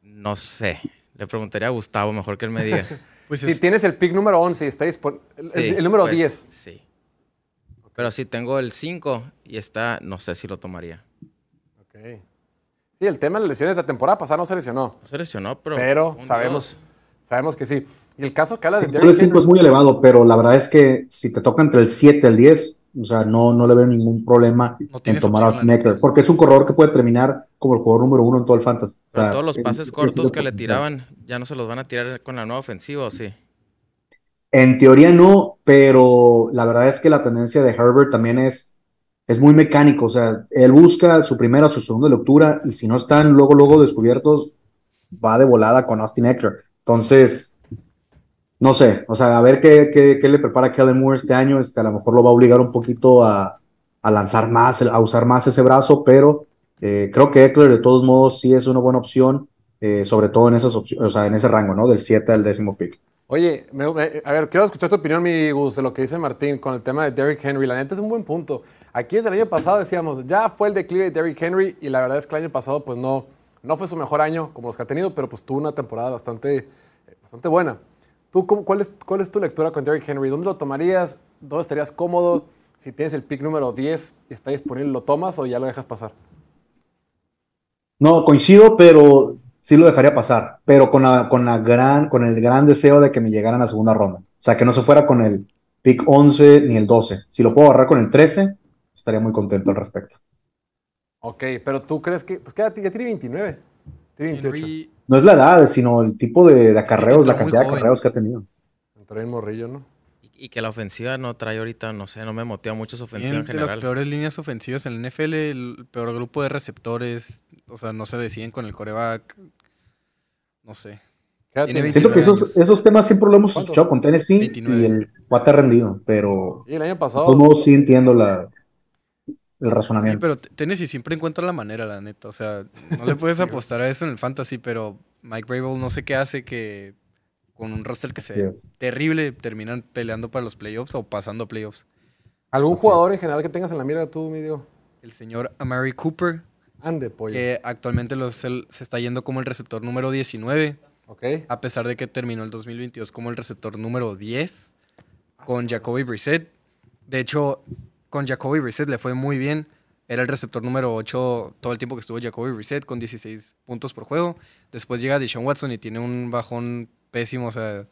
Speaker 4: No sé. Le preguntaría a Gustavo, mejor que él me diga.
Speaker 1: pues si tienes el pick número 11 y está disponible. El, número 10.
Speaker 4: Pues, sí. Pero si tengo el 5 y está, no sé si lo tomaría.
Speaker 1: Ok. Sí, el tema de las lesiones de la temporada pasada no se lesionó.
Speaker 4: No se lesionó, pero.
Speaker 1: Pero sabemos, sabemos que sí. Y el caso que hablas
Speaker 3: de El 5 es muy elevado, pero la verdad es que si te toca entre el 7 y el 10, o sea, no, no le veo ningún problema en tomar a Neckler, porque es un corredor que puede terminar como el jugador número uno en todo el fantasy.
Speaker 4: Pero todos los pases cortos que le tiraban, ya no se los van a tirar con la nueva ofensiva, ¿o sí?
Speaker 3: En teoría no, pero la verdad es que la tendencia de Herbert también es es muy mecánico, o sea, él busca su primera, su segunda lectura y si no están luego, luego descubiertos, va de volada con Austin Eckler. Entonces, no sé, o sea, a ver qué, qué, le prepara Kellen Moore este año, este, a lo mejor lo va a obligar un poquito a, lanzar más, a usar más ese brazo, pero eh, creo que Eckler de todos modos sí es una buena opción, eh, sobre todo en, esas o sea, en ese rango, ¿no? Del 7 al décimo pick.
Speaker 1: Oye, a ver, quiero escuchar tu opinión, mi Gus, de lo que dice Martín con el tema de Derrick Henry. La neta es un buen punto. Aquí desde el año pasado decíamos, ya fue el declive de Derrick Henry y la verdad es que el año pasado pues no, no fue su mejor año como los que ha tenido, pero pues tuvo una temporada bastante, bastante buena. ¿Tú cuál, es, cuál es tu lectura con Derrick Henry? ¿Dónde lo tomarías? ¿Dónde estarías cómodo? Si tienes el pick número 10 y está disponible, ¿lo tomas o ya lo dejas pasar?
Speaker 3: No, coincido, pero sí lo dejaría pasar, pero con, la, con, la gran, con el gran deseo de que me llegaran a segunda ronda. O sea, que no se fuera con el pick 11 ni el 12. Si lo puedo agarrar con el 13, estaría muy contento al respecto.
Speaker 1: Ok, pero tú crees que, pues ya tiene 29, tiene 28.
Speaker 3: No es la edad, sino el tipo de, acarreos, la cantidad de acarreos que ha tenido.
Speaker 1: Trae un morrillo, ¿no?
Speaker 4: Y, que la ofensiva no trae ahorita, no sé, no me motiva mucho su ofensiva en general.
Speaker 2: las peores líneas ofensivas en el NFL, el peor grupo de receptores, o sea, no se deciden con el coreback. No sé.
Speaker 3: Siento que esos, esos, temas siempre lo hemos escuchado con Tennessee y el cuate ha rendido, pero.
Speaker 1: Sí, el año pasado.
Speaker 3: Como sí entiendo la, el razonamiento.
Speaker 2: pero Tennessee siempre encuentra la manera, la neta. O sea, no le puedes apostar a eso en el fantasy, pero Mike Brable no sé qué hace que con un roster que sea terrible terminan peleando para los playoffs o pasando a playoffs.
Speaker 1: ¿Algún jugador en general que tengas en la mira tú, Midio?
Speaker 2: El señor Amari Cooper.
Speaker 1: Ande, pollo.
Speaker 2: Que actualmente se, está yendo como el receptor número 19.
Speaker 1: Ok.
Speaker 2: A pesar de que terminó el 2022 como el receptor número 10 con Jacoby Brissett. De hecho, con Jacoby Brissett le fue muy bien. Era el receptor número 8 todo el tiempo que estuvo Jacoby Brissett con 16 puntos por juego. Después llega Deshaun Watson y tiene un bajón pésimo, o sea,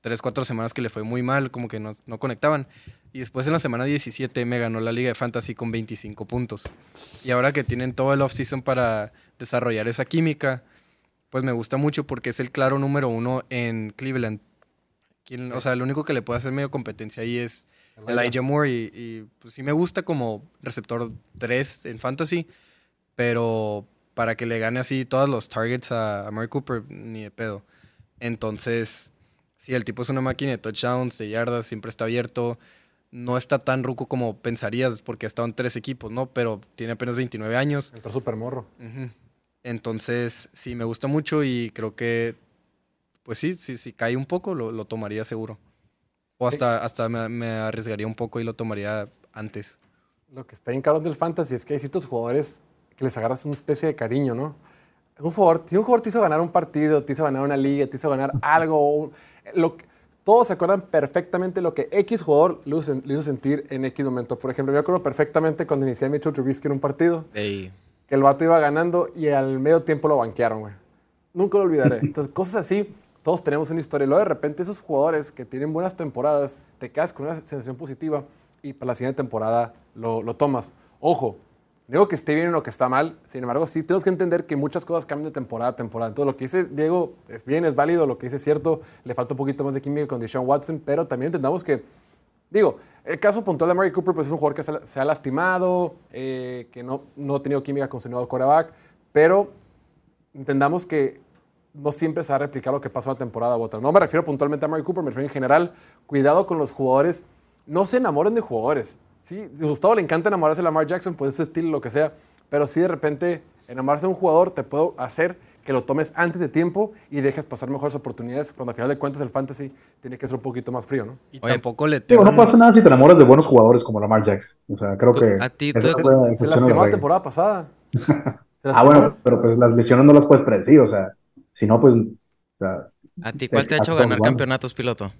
Speaker 2: 3, 4 semanas que le fue muy mal, como que no, conectaban. Y después en la semana 17 me ganó la Liga de Fantasy con 25 puntos. Y ahora que tienen todo el offseason para desarrollar esa química, pues me gusta mucho porque es el claro número uno en Cleveland. o sea, el único que le puede hacer medio competencia ahí es Elijah Moore y, pues sí me gusta como receptor 3 en fantasy, pero para que le gane así todos los targets a, a Murray Cooper, ni de pedo. Entonces, sí, el tipo es una máquina de touchdowns, de yardas, siempre está abierto. No está tan ruco como pensarías porque ha estado en tres equipos, ¿no? Pero tiene apenas 29 años.
Speaker 1: Está súper morro.
Speaker 2: Entonces, sí, me gusta mucho y creo que, pues sí, si sí, cae un poco, lo, tomaría seguro. O hasta, hasta me, arriesgaría un poco y lo tomaría antes.
Speaker 1: Lo que está en caro del fantasy es que hay ciertos jugadores que les agarras una especie de cariño, ¿no? Un jugador, si un jugador te hizo ganar un partido, te hizo ganar una liga, te hizo ganar algo, lo, todos se acuerdan perfectamente lo que X jugador le hizo, sentir en X momento. Por ejemplo, yo acuerdo perfectamente cuando inicié a Mitchell Trubisky en un partido que el vato iba ganando y al medio tiempo lo banquearon, güey. Nunca lo olvidaré. Entonces, cosas así, todos tenemos una historia. Y luego de repente esos jugadores que tienen buenas temporadas, te quedas con una sensación positiva y para la siguiente temporada lo, lo tomas. Ojo, digo que esté bien o que está mal, sin embargo, sí tenemos que entender que muchas cosas cambian de temporada a temporada. Entonces, lo que dice Diego es bien, es válido, lo que dice es cierto, le falta un poquito más de química con Deshaun Watson, pero también entendamos que Digo, el caso puntual de Mary Cooper pues es un jugador que se, ha lastimado, eh, que no, no ha tenido química con su nuevo coreback, pero entendamos que no siempre se va a replicar lo que pasó en la temporada u otra. No me refiero puntualmente a Mary Cooper, me refiero en general. Cuidado con los jugadores. No se enamoren de jugadores. Sí, a Gustavo le encanta enamorarse de Lamar Jackson, pues ese estilo, lo que sea. Pero si de repente enamorarse de un jugador te puede hacer que lo tomes antes de tiempo y dejes pasar mejores oportunidades, cuando al final de cuentas el fantasy tiene que ser un poquito más frío, ¿no?
Speaker 2: Y tampoco le
Speaker 3: no pasa nada si te enamoras de buenos jugadores como Lamar Jackson. O sea, creo que...
Speaker 1: A ti, se, lastimó la temporada pasada.
Speaker 3: ah, bueno, pero pues las lesiones no las puedes predecir, o sea, si no, pues...
Speaker 4: ¿A ti cuál te ha hecho ganar campeonatos, piloto?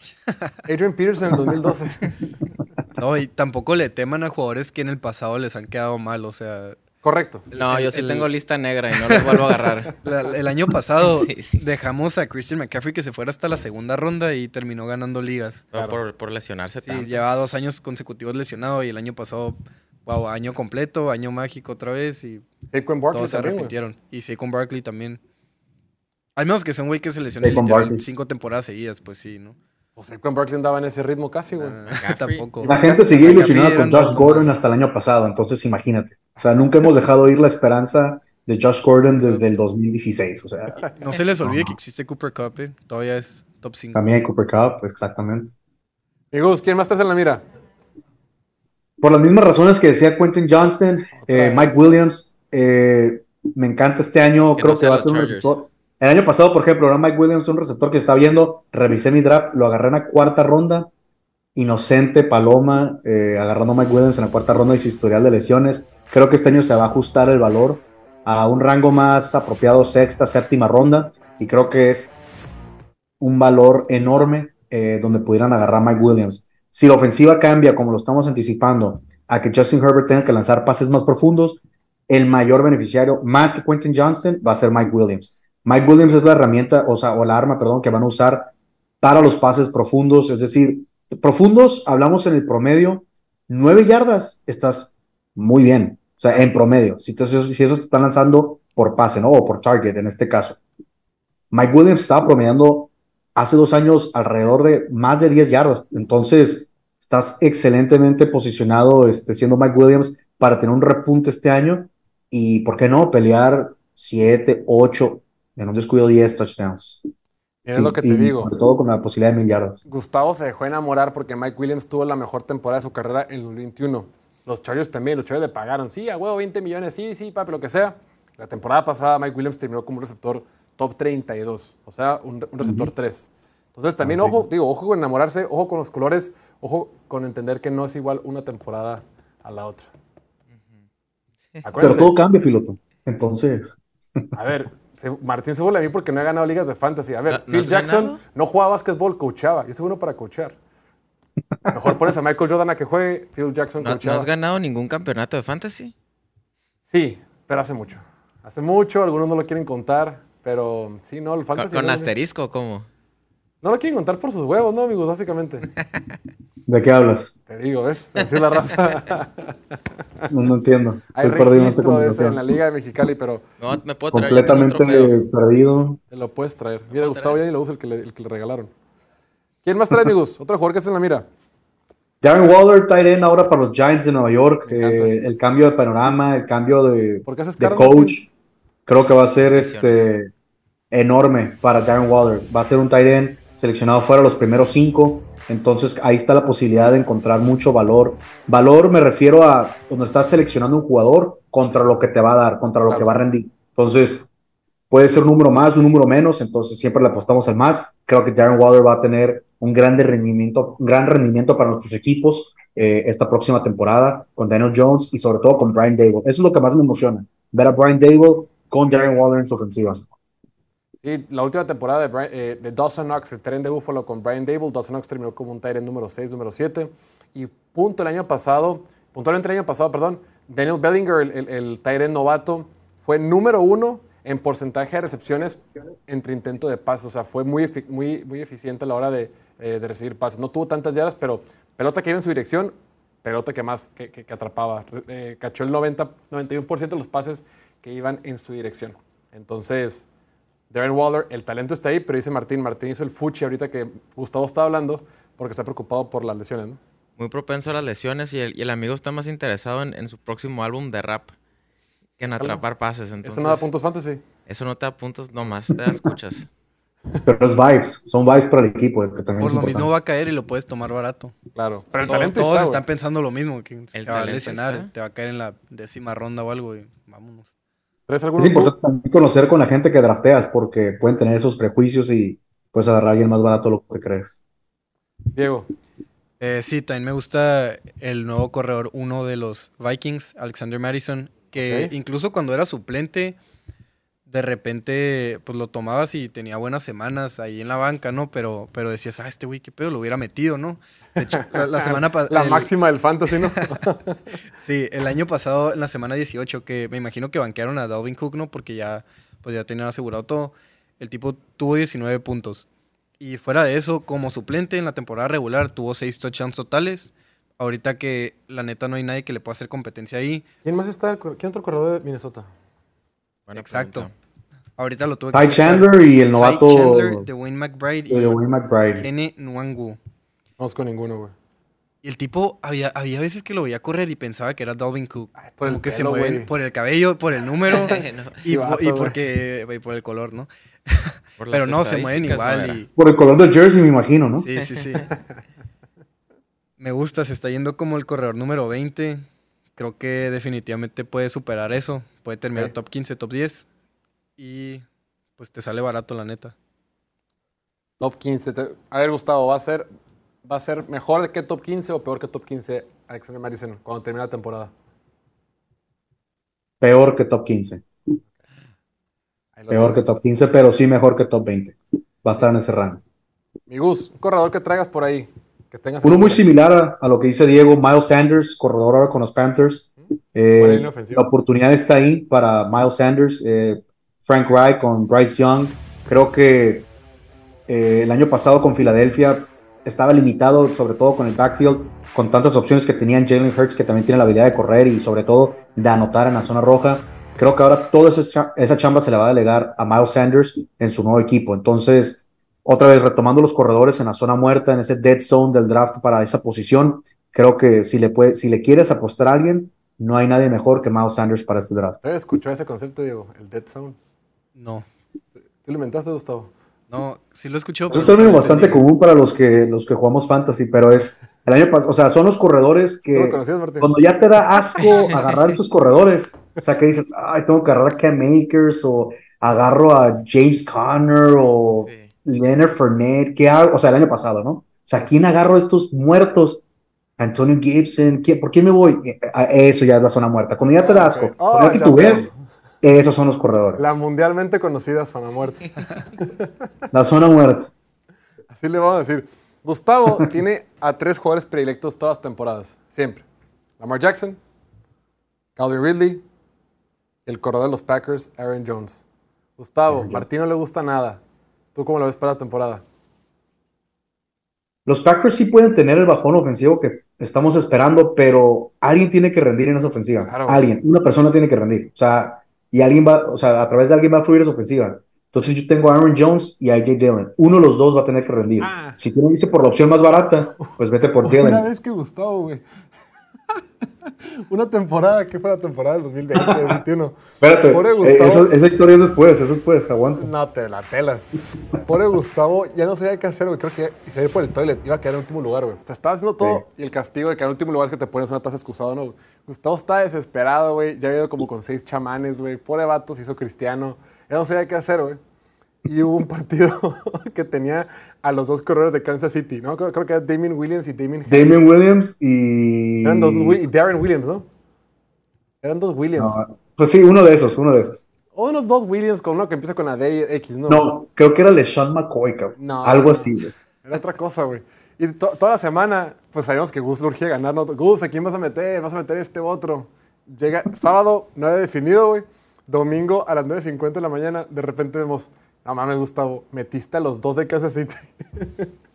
Speaker 1: Adrian Peterson en el 2012.
Speaker 2: no, y tampoco le teman a jugadores que en el pasado les han quedado mal, o sea...
Speaker 1: Correcto.
Speaker 4: No, yo sí tengo lista negra y no los vuelvo a agarrar.
Speaker 2: el año pasado dejamos a Christian McCaffrey que se fuera hasta la segunda ronda y terminó ganando ligas.
Speaker 4: Por, lesionarse
Speaker 2: Sí, llevaba dos años consecutivos lesionado y el año pasado, wow, año completo, año mágico otra vez y
Speaker 1: Saquon Barkley
Speaker 2: todos se repitieron. Y Saquon Barkley también. Al menos que sea un güey que se lesionó literal cinco temporadas seguidas, pues sí, ¿no?
Speaker 1: Pues Saquon Barkley andaba en ese ritmo casi, güey.
Speaker 2: Ah, tampoco.
Speaker 3: La gente seguía ilusionada con Josh Gordon hasta el año pasado, entonces imagínate. O sea, nunca hemos dejado ir la esperanza de Josh Gordon desde el 2016. O sea,
Speaker 2: no se les olvide que existe Cooper Cup, ¿eh? todavía es top 5.
Speaker 3: También Cooper Cup, exactamente.
Speaker 1: Y ¿quién más está en la mira?
Speaker 3: Por las mismas razones que decía Quentin Johnston, eh, Mike Williams, eh, me encanta este año, creo que va a ser un. El año pasado, por ejemplo, era Mike Williams, un receptor que está viendo, revisé mi draft, lo agarré en la cuarta ronda, inocente, Paloma, agarrando a Mike Williams en la cuarta ronda y su historial de lesiones Creo que este año se va a ajustar el valor a un rango más apropiado, sexta, séptima ronda, y creo que es un valor enorme eh, donde pudieran agarrar Mike Williams. Si la ofensiva cambia, como lo estamos anticipando, a que Justin Herbert tenga que lanzar pases más profundos, el mayor beneficiario, más que Quentin Johnston, va a ser Mike Williams. Mike Williams es la herramienta, o sea, o la arma, perdón, que van a usar para los pases profundos, es decir, profundos, hablamos en el promedio, nueve yardas, estás muy bien. O sea, en promedio. Si, si esos te están lanzando por pase, ¿no? O por target en este caso. Mike Williams estaba promediando hace dos años alrededor de más de 10 yardas. Entonces, estás excelentemente posicionado este, siendo Mike Williams para tener un repunte este año y, ¿por qué no? Pelear 7, 8, en un descuido 10 touchdowns.
Speaker 1: Es lo que te digo.
Speaker 3: Sobre todo con la posibilidad de mil yardas.
Speaker 1: Gustavo se dejó enamorar porque Mike Williams tuvo la mejor temporada de su carrera en el 21. Los Chargers también, los Chargers le pagaron, sí, a huevo, 20 millones, sí, sí, papi, lo que sea. La temporada pasada Mike Williams terminó como un receptor top 32, o sea, un, receptor 3. Entonces también, ah, ojo, digo, ojo con enamorarse, ojo con los colores, ojo con entender que no es igual una temporada a la otra.
Speaker 3: Pero todo cambia, piloto. Entonces.
Speaker 1: A ver, Martín se vuelve a mí porque no ha ganado ligas de fantasy. A ver, Phil Jackson no jugaba básquetbol, coachaba. Y es bueno para coachar. Mejor pones a Michael Jordan a que juegue, Phil Jackson
Speaker 4: ¿No, ¿No has ganado ningún campeonato de fantasy?
Speaker 1: Sí, pero hace mucho. Hace mucho, algunos no lo quieren contar, pero sí, no, el fantasy.
Speaker 4: ¿Con, asterisco cómo?
Speaker 1: No lo quieren contar por sus huevos, ¿no, amigos? Básicamente.
Speaker 3: ¿De qué hablas?
Speaker 1: Te digo, ¿ves? Así la raza.
Speaker 3: no, entiendo.
Speaker 1: Hay Estoy perdido en esta conversación. en la Liga de Mexicali, pero...
Speaker 4: No, me puedo
Speaker 3: traer Completamente perdido.
Speaker 1: Te lo puedes traer. Mira, Gustavo ya ni lo usa el que, le, el que le regalaron. ¿Quién más trae, amigos? Otro jugador que es en la mira.
Speaker 3: Darren Waller, tight end ahora para los Giants de Nueva York. Eh, el cambio de panorama, el cambio de, de coach, creo que va a ser este enorme para Darren Waller. Va a ser un tight end seleccionado fuera los primeros cinco. Entonces ahí está la posibilidad de encontrar mucho valor. Valor me refiero a cuando estás seleccionando un jugador contra lo que te va a dar, contra lo que va a rendir. Entonces puede ser un número más, un número menos. Entonces siempre le apostamos al más. Creo que Darren Waller va a tener un gran rendimiento, gran rendimiento para nuestros equipos eh, esta próxima temporada con Daniel Jones y sobre todo con Brian Dable. Eso es lo que más me emociona, ver a Brian Dable con Darren Waller en su ofensiva.
Speaker 1: Sí, la última temporada de, eh, de Dawson Knox, el tren de Buffalo con Brian Dable, Dawson Knox terminó como un Tyrant número 6, número 7. Y punto el año pasado, puntualmente el año pasado, perdón, Daniel Bellinger, el, el, el novato, fue número uno en porcentaje de recepciones entre intento de pases. O sea, fue muy, muy, muy eficiente a la hora de, eh, de recibir pases. No tuvo tantas yardas, pero pelota que iba en su dirección, pelota que más que, que, atrapaba. Eh, cachó el 90, 91% de los pases que iban en su dirección. Entonces, Darren Waller, el talento está ahí, pero dice Martín, Martín hizo el fuchi ahorita que Gustavo está hablando porque está preocupado por las lesiones, ¿no?
Speaker 4: Muy propenso a las lesiones y el, amigo está más interesado en, su próximo álbum de rap que en atrapar pases. Entonces,
Speaker 1: ¿Eso no da puntos fantasy?
Speaker 4: Eso no te da puntos, nomás te escuchas.
Speaker 3: Pero es vibes, son vibes para el equipo. Que también
Speaker 2: Por lo mismo va a caer y lo puedes tomar barato.
Speaker 1: Claro.
Speaker 2: Pero el talento Todos están pensando lo mismo, que el te va a lesionar, te va a caer en la décima ronda o algo y vámonos.
Speaker 3: Es importante también conocer con la gente que drafteas porque pueden tener esos prejuicios y puedes agarrar a alguien más barato lo que crees.
Speaker 1: Diego.
Speaker 2: Eh, sí, también me gusta el nuevo corredor uno de los Vikings, Alexander Madison, que incluso cuando era suplente de repente pues lo tomabas y tenía buenas semanas ahí en la banca, ¿no? Pero, pero decías, ah, este güey, qué pedo, lo hubiera metido, ¿no? De hecho, la, semana
Speaker 1: pasada... La máxima del fantasy, ¿no?
Speaker 2: sí, el año pasado, en la semana 18, que me imagino que banquearon a Dalvin Cook, ¿no? Porque ya, pues ya tenían asegurado todo. El tipo tuvo 19 puntos. Y fuera de eso, como suplente en la temporada regular, tuvo 6 touchdowns totales. Ahorita que la neta no hay nadie que le pueda hacer competencia ahí.
Speaker 1: ¿Quién más está? ¿Quién otro corredor de Minnesota?
Speaker 2: Exacto. Ahorita lo tuve
Speaker 3: que Ty Chandler y el novato. Ty Chandler,
Speaker 2: de Wayne McBride.
Speaker 3: Y de Wayne McBride.
Speaker 2: N. Nwangu.
Speaker 1: No con ninguno, güey.
Speaker 2: Y el tipo, había, había veces que lo veía correr y pensaba que era Dalvin Cook. por el que se mueve por el cabello, por el número y, porque, por el color, ¿no? Pero no, se mueven igual.
Speaker 3: Por el color del jersey, me imagino, ¿no?
Speaker 2: Sí, sí, sí. me gusta, se está yendo como el corredor número 20. Creo que definitivamente puede superar eso. Puede terminar top 15, top 10. Y pues te sale barato, la neta.
Speaker 1: Top 15. A ver, Gustavo, ¿va a ser va a ser mejor que top 15 o peor que top 15 Alexander Madison cuando termine la temporada?
Speaker 3: Peor que top 15. Peor que top 15, pero sí mejor que top 20. Va a estar en ese rango.
Speaker 1: Mi Gus, un corredor que traigas por ahí. Que tengas
Speaker 3: Uno muy similar a, lo que dice Diego, Miles Sanders, corredor ahora con los Panthers. Eh, la oportunidad está ahí para Miles Sanders, eh, Frank Wright con Bryce Young. Creo que eh, el año pasado con Filadelfia estaba limitado, sobre todo con el backfield, con tantas opciones que tenían Jalen Hurts, que también tiene la habilidad de correr y sobre todo de anotar en la zona roja. Creo que ahora toda esa, chamba se le va a delegar a Miles Sanders en su nuevo equipo. Entonces, otra vez retomando los corredores en la zona muerta, en ese dead zone del draft para esa posición, creo que si le, puede, si le quieres apostar a alguien, no hay nadie mejor que Miles Sanders para este draft.
Speaker 1: ¿Usted escuchó ese concepto, Diego? El dead zone.
Speaker 2: No.
Speaker 1: ¿Tú lo inventaste, Gustavo?
Speaker 2: No, sí lo escuchó.
Speaker 3: Es un término bastante común para los que, los que jugamos fantasy, pero es el año pasado, o sea, son los corredores que cuando ya te da asco agarrar esos corredores, o sea, que dices, ay, tengo que agarrar a Cam Makers o agarro a James Conner o Leonard Fournette, ¿qué hago? O sea, el año pasado, ¿no? O sea, ¿quién agarro a estos muertos? Antonio Gibson, ¿por quién me voy? Eh, eso ya es la zona muerta. Cuando ya te da ah, asco, oh, que tú ves esos son los corredores.
Speaker 1: La mundialmente conocida zona muerte.
Speaker 3: La zona muerte.
Speaker 1: Así le vamos a decir. Gustavo tiene a tres jugadores predilectos todas las temporadas, siempre. Lamar Jackson, Calvin Ridley, el corredor de los Packers, Aaron Jones. Gustavo, Martín no le gusta nada. ¿Tú cómo lo ves para la temporada?
Speaker 3: los Packers sí pueden tener el bajón ofensivo que estamos esperando, pero alguien tiene que rendir en esa ofensiva. Alguien, una persona tiene que rendir. O sea, y alguien va, o sea, a través de alguien va a fluir esa ofensiva. Entonces yo tengo a Aaron Jones y a AJ Dillon. Uno de los dos va a tener que rendir. Ah. Si tú dice por la opción más barata, pues vete por Dillon.
Speaker 1: Una vez que Gustavo, güey. Una temporada, ¿qué fue la temporada del 2020, 2021?
Speaker 3: Espérate, eh, esa, historia es después, eso es después, aguanta.
Speaker 1: No te la telas. Pobre Gustavo, ya no sabía qué hacer, güey. Creo que se iba por el toilet, iba a quedar en último lugar, güey. O sea, estaba haciendo todo y el castigo de quedar en último lugar es que te pones una taza excusado, ¿no? Gustavo está desesperado, güey. Ya había ido como con seis chamanes, güey. Pobre vato se hizo cristiano. Ya no sabía qué hacer, güey y hubo un partido que tenía a los dos corredores de Kansas City, ¿no? Creo, que era Damien Williams y Damien
Speaker 3: Damien Williams y...
Speaker 1: Eran dos, y Darren Williams, ¿no? Eran dos Williams.
Speaker 3: pues sí, uno de esos, uno de esos.
Speaker 1: O unos dos Williams con uno que empieza con la D X, ¿no?
Speaker 3: No, creo que era LeSean McCoy, cabrón. No, Algo así, güey.
Speaker 1: Era otra cosa, güey. Y toda la semana, pues sabíamos que Gus le urgía ganar. ¿no? Gus, ¿a quién vas a meter? ¿Vas a meter este otro? Llega sábado, no había definido, güey. Domingo a las 9.50 de la mañana, de repente vemos no mames, Gustavo, metiste a los dos de Kansas City.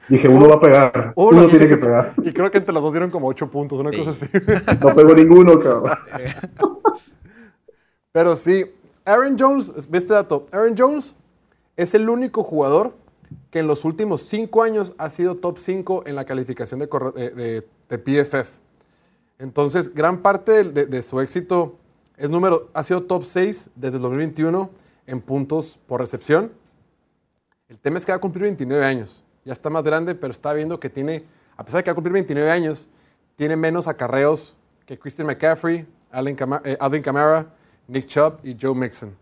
Speaker 3: Dije, uno va a pegar. Uno, tiene que pegar.
Speaker 1: Y creo que entre los dos dieron como ocho puntos, una cosa así.
Speaker 3: No pegó ninguno, cabrón.
Speaker 1: Pero sí, Aaron Jones, ve este dato. Aaron Jones es el único jugador que en los últimos cinco años ha sido top 5 en la calificación de, de, PFF. Entonces, gran parte de, de, su éxito es número, ha sido top 6 desde el 2021 en puntos por recepción el tema es que va a cumplir 29 años. Ya está más grande, pero está viendo que tiene, a pesar de que va a cumplir 29 años, tiene menos acarreos que Christian McCaffrey, Alvin Kamara, eh, Nick Chubb y Joe Mixon.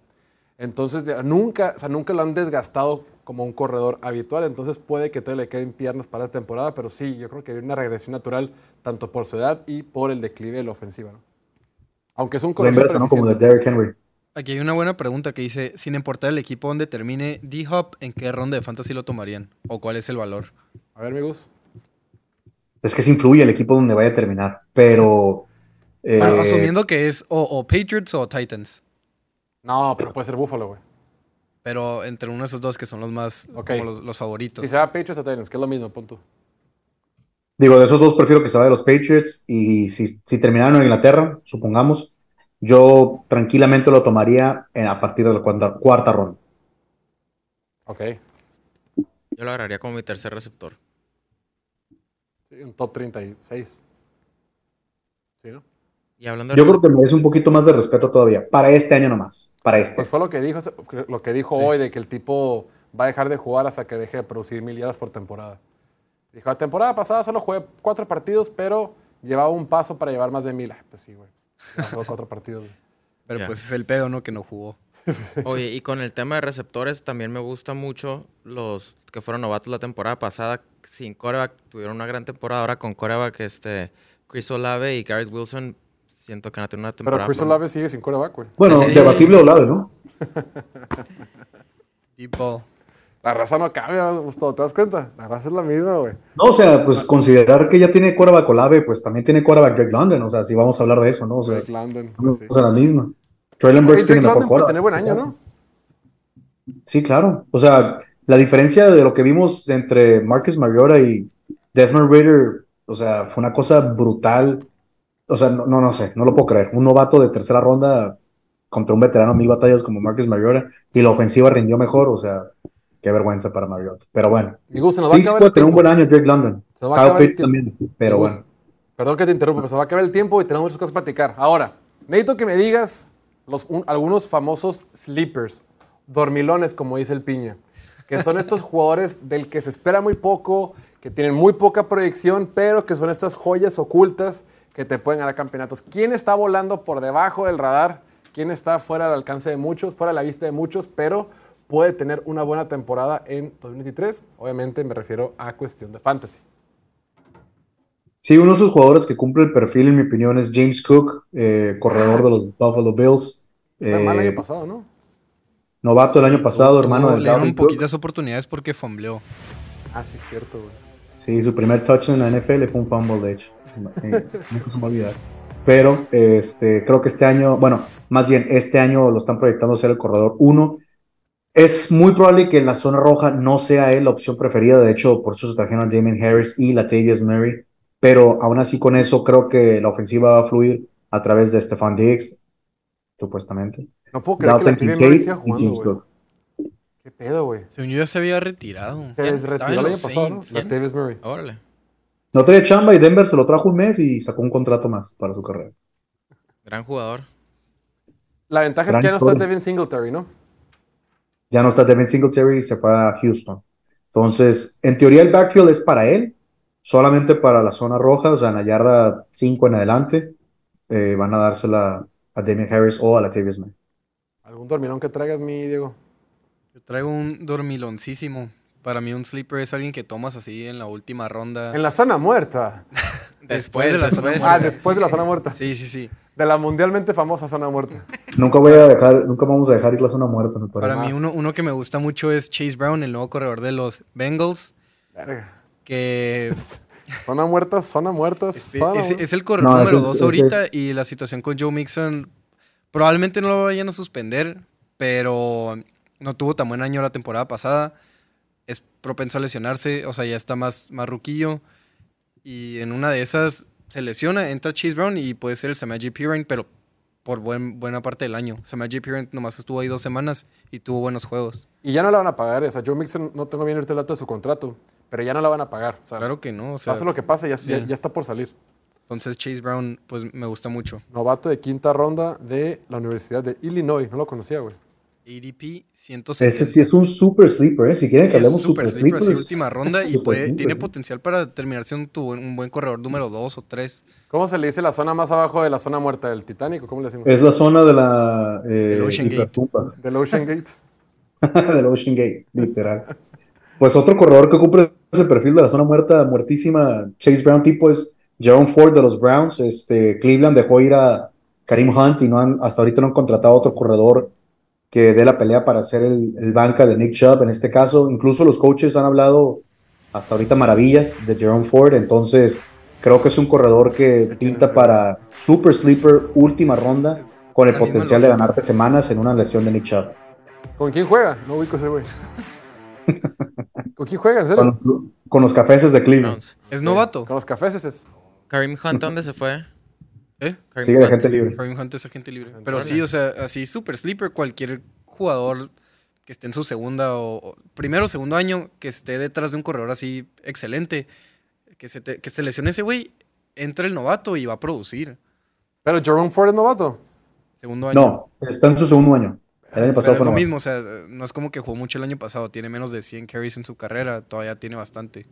Speaker 1: Entonces, nunca, o sea, nunca lo han desgastado como un corredor habitual. Entonces, puede que todavía le queden piernas para esta temporada, pero sí, yo creo que hay una regresión natural tanto por su edad y por el declive de la ofensiva. Aunque es un
Speaker 3: corredor. ¿no? Como de Derrick Henry.
Speaker 2: Aquí hay una buena pregunta que dice, sin importar el equipo donde termine D-Hop, ¿en qué ronda de fantasy lo tomarían? ¿O cuál es el valor?
Speaker 1: A ver, amigos.
Speaker 3: Es que se influye el equipo donde vaya a terminar, pero...
Speaker 2: Eh, asumiendo que es o, Patriots o Titans.
Speaker 1: No, pero puede ser Buffalo, güey.
Speaker 2: Pero entre uno de esos dos que son los más, los, favoritos.
Speaker 1: Si sea Patriots o Titans, que es lo mismo, punto.
Speaker 3: Digo, de esos dos prefiero que sea de los Patriots y si, si terminaron en Inglaterra, supongamos, yo tranquilamente lo tomaría en, a partir de la cuarta, ronda.
Speaker 1: Ok.
Speaker 4: Yo lo agarraría como mi tercer receptor.
Speaker 1: Sí, un top 36. ¿Sí, no?
Speaker 3: Y hablando Yo creo que merece un poquito más de respeto todavía. Para este año nomás. Para este.
Speaker 1: Pues fue lo que dijo, lo que dijo hoy de que el tipo va a dejar de jugar hasta que deje de producir mil yardas por temporada. Dijo, la temporada pasada solo jugué cuatro partidos, pero llevaba un paso para llevar más de mil. Pues sí, güey cuatro partidos.
Speaker 2: Pero pues es el pedo, ¿no? Que no jugó.
Speaker 4: Oye, y con el tema de receptores, también me gusta mucho los que fueron novatos la temporada pasada. Sin coreback, tuvieron una gran temporada. Ahora con coreback, este, Chris Olave y Garrett Wilson, siento que a tener una temporada.
Speaker 1: Pero Chris Olave sigue sin coreback, güey.
Speaker 3: Bueno, debatible Olave, ¿no?
Speaker 2: Tipo.
Speaker 1: La raza no cambia, Gustavo, ¿te das cuenta? La raza es la misma, güey.
Speaker 3: No, o sea, pues considerar que ya tiene quarterback Colave, pues también tiene quarterback Greg London, o sea, si vamos a hablar de eso, ¿no? O sea, London. O la misma. Traylon Burks tiene mejor quarterback.
Speaker 1: tener buen año, ¿no?
Speaker 3: Sí, claro. O sea, la diferencia de lo que vimos entre Marcus Mariota y Desmond Ritter, o sea, fue una cosa brutal. O sea, no, no, no sé, no lo puedo creer. Un novato de tercera ronda contra un veterano mil batallas como Marcus Mariota y la ofensiva rindió mejor, o sea, Qué vergüenza para Mariota. Pero bueno. sí, sí puede tener un buen año Drake London. Kyle Pitts también. Pero bueno.
Speaker 1: Perdón que te interrumpa, pero se va a acabar el tiempo y tenemos muchas cosas que platicar. Ahora, necesito que me digas los, algunos famosos sleepers, dormilones, como dice el Piña, que son estos jugadores del que se espera muy poco, que tienen muy poca proyección, pero que son estas joyas ocultas que te pueden ganar campeonatos. ¿Quién está volando por debajo del radar? ¿Quién está fuera del alcance de muchos, fuera de la vista de muchos, pero puede tener una buena temporada en 2023. Obviamente me refiero a cuestión de fantasy.
Speaker 3: Sí, uno de sus jugadores que cumple el perfil, en mi opinión, es James Cook, eh, corredor de los Buffalo Bills.
Speaker 1: el año eh, pasado, ¿no?
Speaker 3: Novato el año pasado, hermano
Speaker 2: Le dieron poquitas oportunidades porque fumbleó.
Speaker 1: Ah, sí, es cierto, güey.
Speaker 3: Sí, su primer touch en la NFL fue un fumble, de hecho. Sí, nunca se me va a olvidar. Pero este, creo que este año, bueno, más bien este año lo están proyectando ser el corredor 1 Es muy probable que en la zona roja no sea él la opción preferida. De hecho, por eso se trajeron a Damien Harris y la Latavius Murray. Pero aún así, con eso, creo que la ofensiva va a fluir a través de Stefan Diggs, supuestamente.
Speaker 1: No puedo creer Dalton que la Kincaid y James Cook. ¿Qué pedo, güey?
Speaker 2: Según yo ya se había retirado.
Speaker 1: Se retiró el año pasado, ¿no? Latavius Murray. Órale.
Speaker 3: No tenía chamba y Denver se lo trajo un mes y sacó un contrato más para su carrera.
Speaker 4: Gran jugador.
Speaker 1: La ventaja es que ya no está Devin Singletary, ¿no?
Speaker 3: Ya no está Devin Singletary y se fue a Houston. Entonces, en teoría el backfield es para él, solamente para la zona roja, o sea, en la yarda 5 en adelante, eh, van a dársela a Damien Harris o a la Tavis May.
Speaker 1: ¿Algún dormilón que traigas, mi Diego?
Speaker 2: Yo traigo un dormiloncísimo. Para mí un sleeper es alguien que tomas así en la última ronda.
Speaker 1: En la zona muerta.
Speaker 2: después, de la zona
Speaker 1: muerta. Ah, después de la zona muerta.
Speaker 2: Sí, sí, sí.
Speaker 1: De la mundialmente famosa zona muerta.
Speaker 3: Nunca voy a dejar, nunca vamos a dejar ir la zona muerta,
Speaker 2: Para mí uno, uno que me gusta mucho es Chase Brown, el nuevo corredor de los Bengals. Verga. Que
Speaker 1: Zona muerta, zona muerta.
Speaker 2: Es, el corredor número dos ahorita y la situación con Joe Mixon probablemente no lo vayan a suspender, pero no tuvo tan buen año la temporada pasada. Es propenso a lesionarse, o sea, ya está más, más ruquillo. Y en una de esas se lesiona, entra Chase Brown y puede ser el Samaji Piran, pero por buen, buena parte del año. Samaji Piran nomás estuvo ahí dos semanas y tuvo buenos juegos.
Speaker 1: Y ya no la van a pagar, o sea, Joe Mixon no tengo bien el dato de su contrato, pero ya no la van a pagar.
Speaker 2: claro que no, o sea.
Speaker 1: Pase lo que pase, ya, ya, está por salir.
Speaker 2: Entonces Chase Brown, pues me gusta mucho.
Speaker 1: Novato de quinta ronda de la Universidad de Illinois, no lo conocía, güey.
Speaker 2: ADP 170.
Speaker 3: Ese sí es un super sleeper, ¿eh? Si quieren que hablemos super, sleeper.
Speaker 2: Sí, última ronda y puede, tiene potencial para terminar siendo un, buen corredor número 2 o 3.
Speaker 1: ¿Cómo se le dice la zona más abajo de la zona muerta del Titanic? ¿Cómo le decimos?
Speaker 3: Es la zona de la. Eh,
Speaker 2: del Ocean Gate.
Speaker 1: Del Ocean Gate.
Speaker 3: del Ocean Gate, literal. Pues otro corredor que cumple ese perfil de la zona muerta, muertísima, Chase Brown tipo es Jerome Ford de los Browns. Este, Cleveland dejó ir a Karim Hunt y no han, hasta ahorita no han contratado otro corredor que dé la pelea para ser el, banca de Nick Chubb en este caso. Incluso los coaches han hablado hasta ahorita maravillas de Jerome Ford, entonces creo que es un corredor que pinta para super sleeper última ronda con el potencial de ganarte semanas en una lesión de Nick Chubb.
Speaker 1: ¿Con quién juega? No ubico ese güey. ¿Con quién juega?
Speaker 3: Con, los cafeses de Cleveland.
Speaker 2: ¿Es novato?
Speaker 1: Con los cafeses es.
Speaker 4: Karim Hunt, ¿dónde se fue?
Speaker 2: ¿Eh?
Speaker 3: Sigue de gente libre.
Speaker 2: Karim Hunt es agente libre. Pero sí, o sea, así super sleeper, cualquier jugador que esté en su segunda o, primero o segundo año, que esté detrás de un corredor así excelente, que se, que se lesione ese güey, entra el novato y va a producir.
Speaker 1: Pero Jerome Ford es novato.
Speaker 2: Segundo año.
Speaker 3: No, está en su segundo año. El año pasado fue
Speaker 2: lo mismo, o sea, no es como que jugó mucho el año pasado, tiene menos de 100 carries en su carrera, todavía tiene bastante.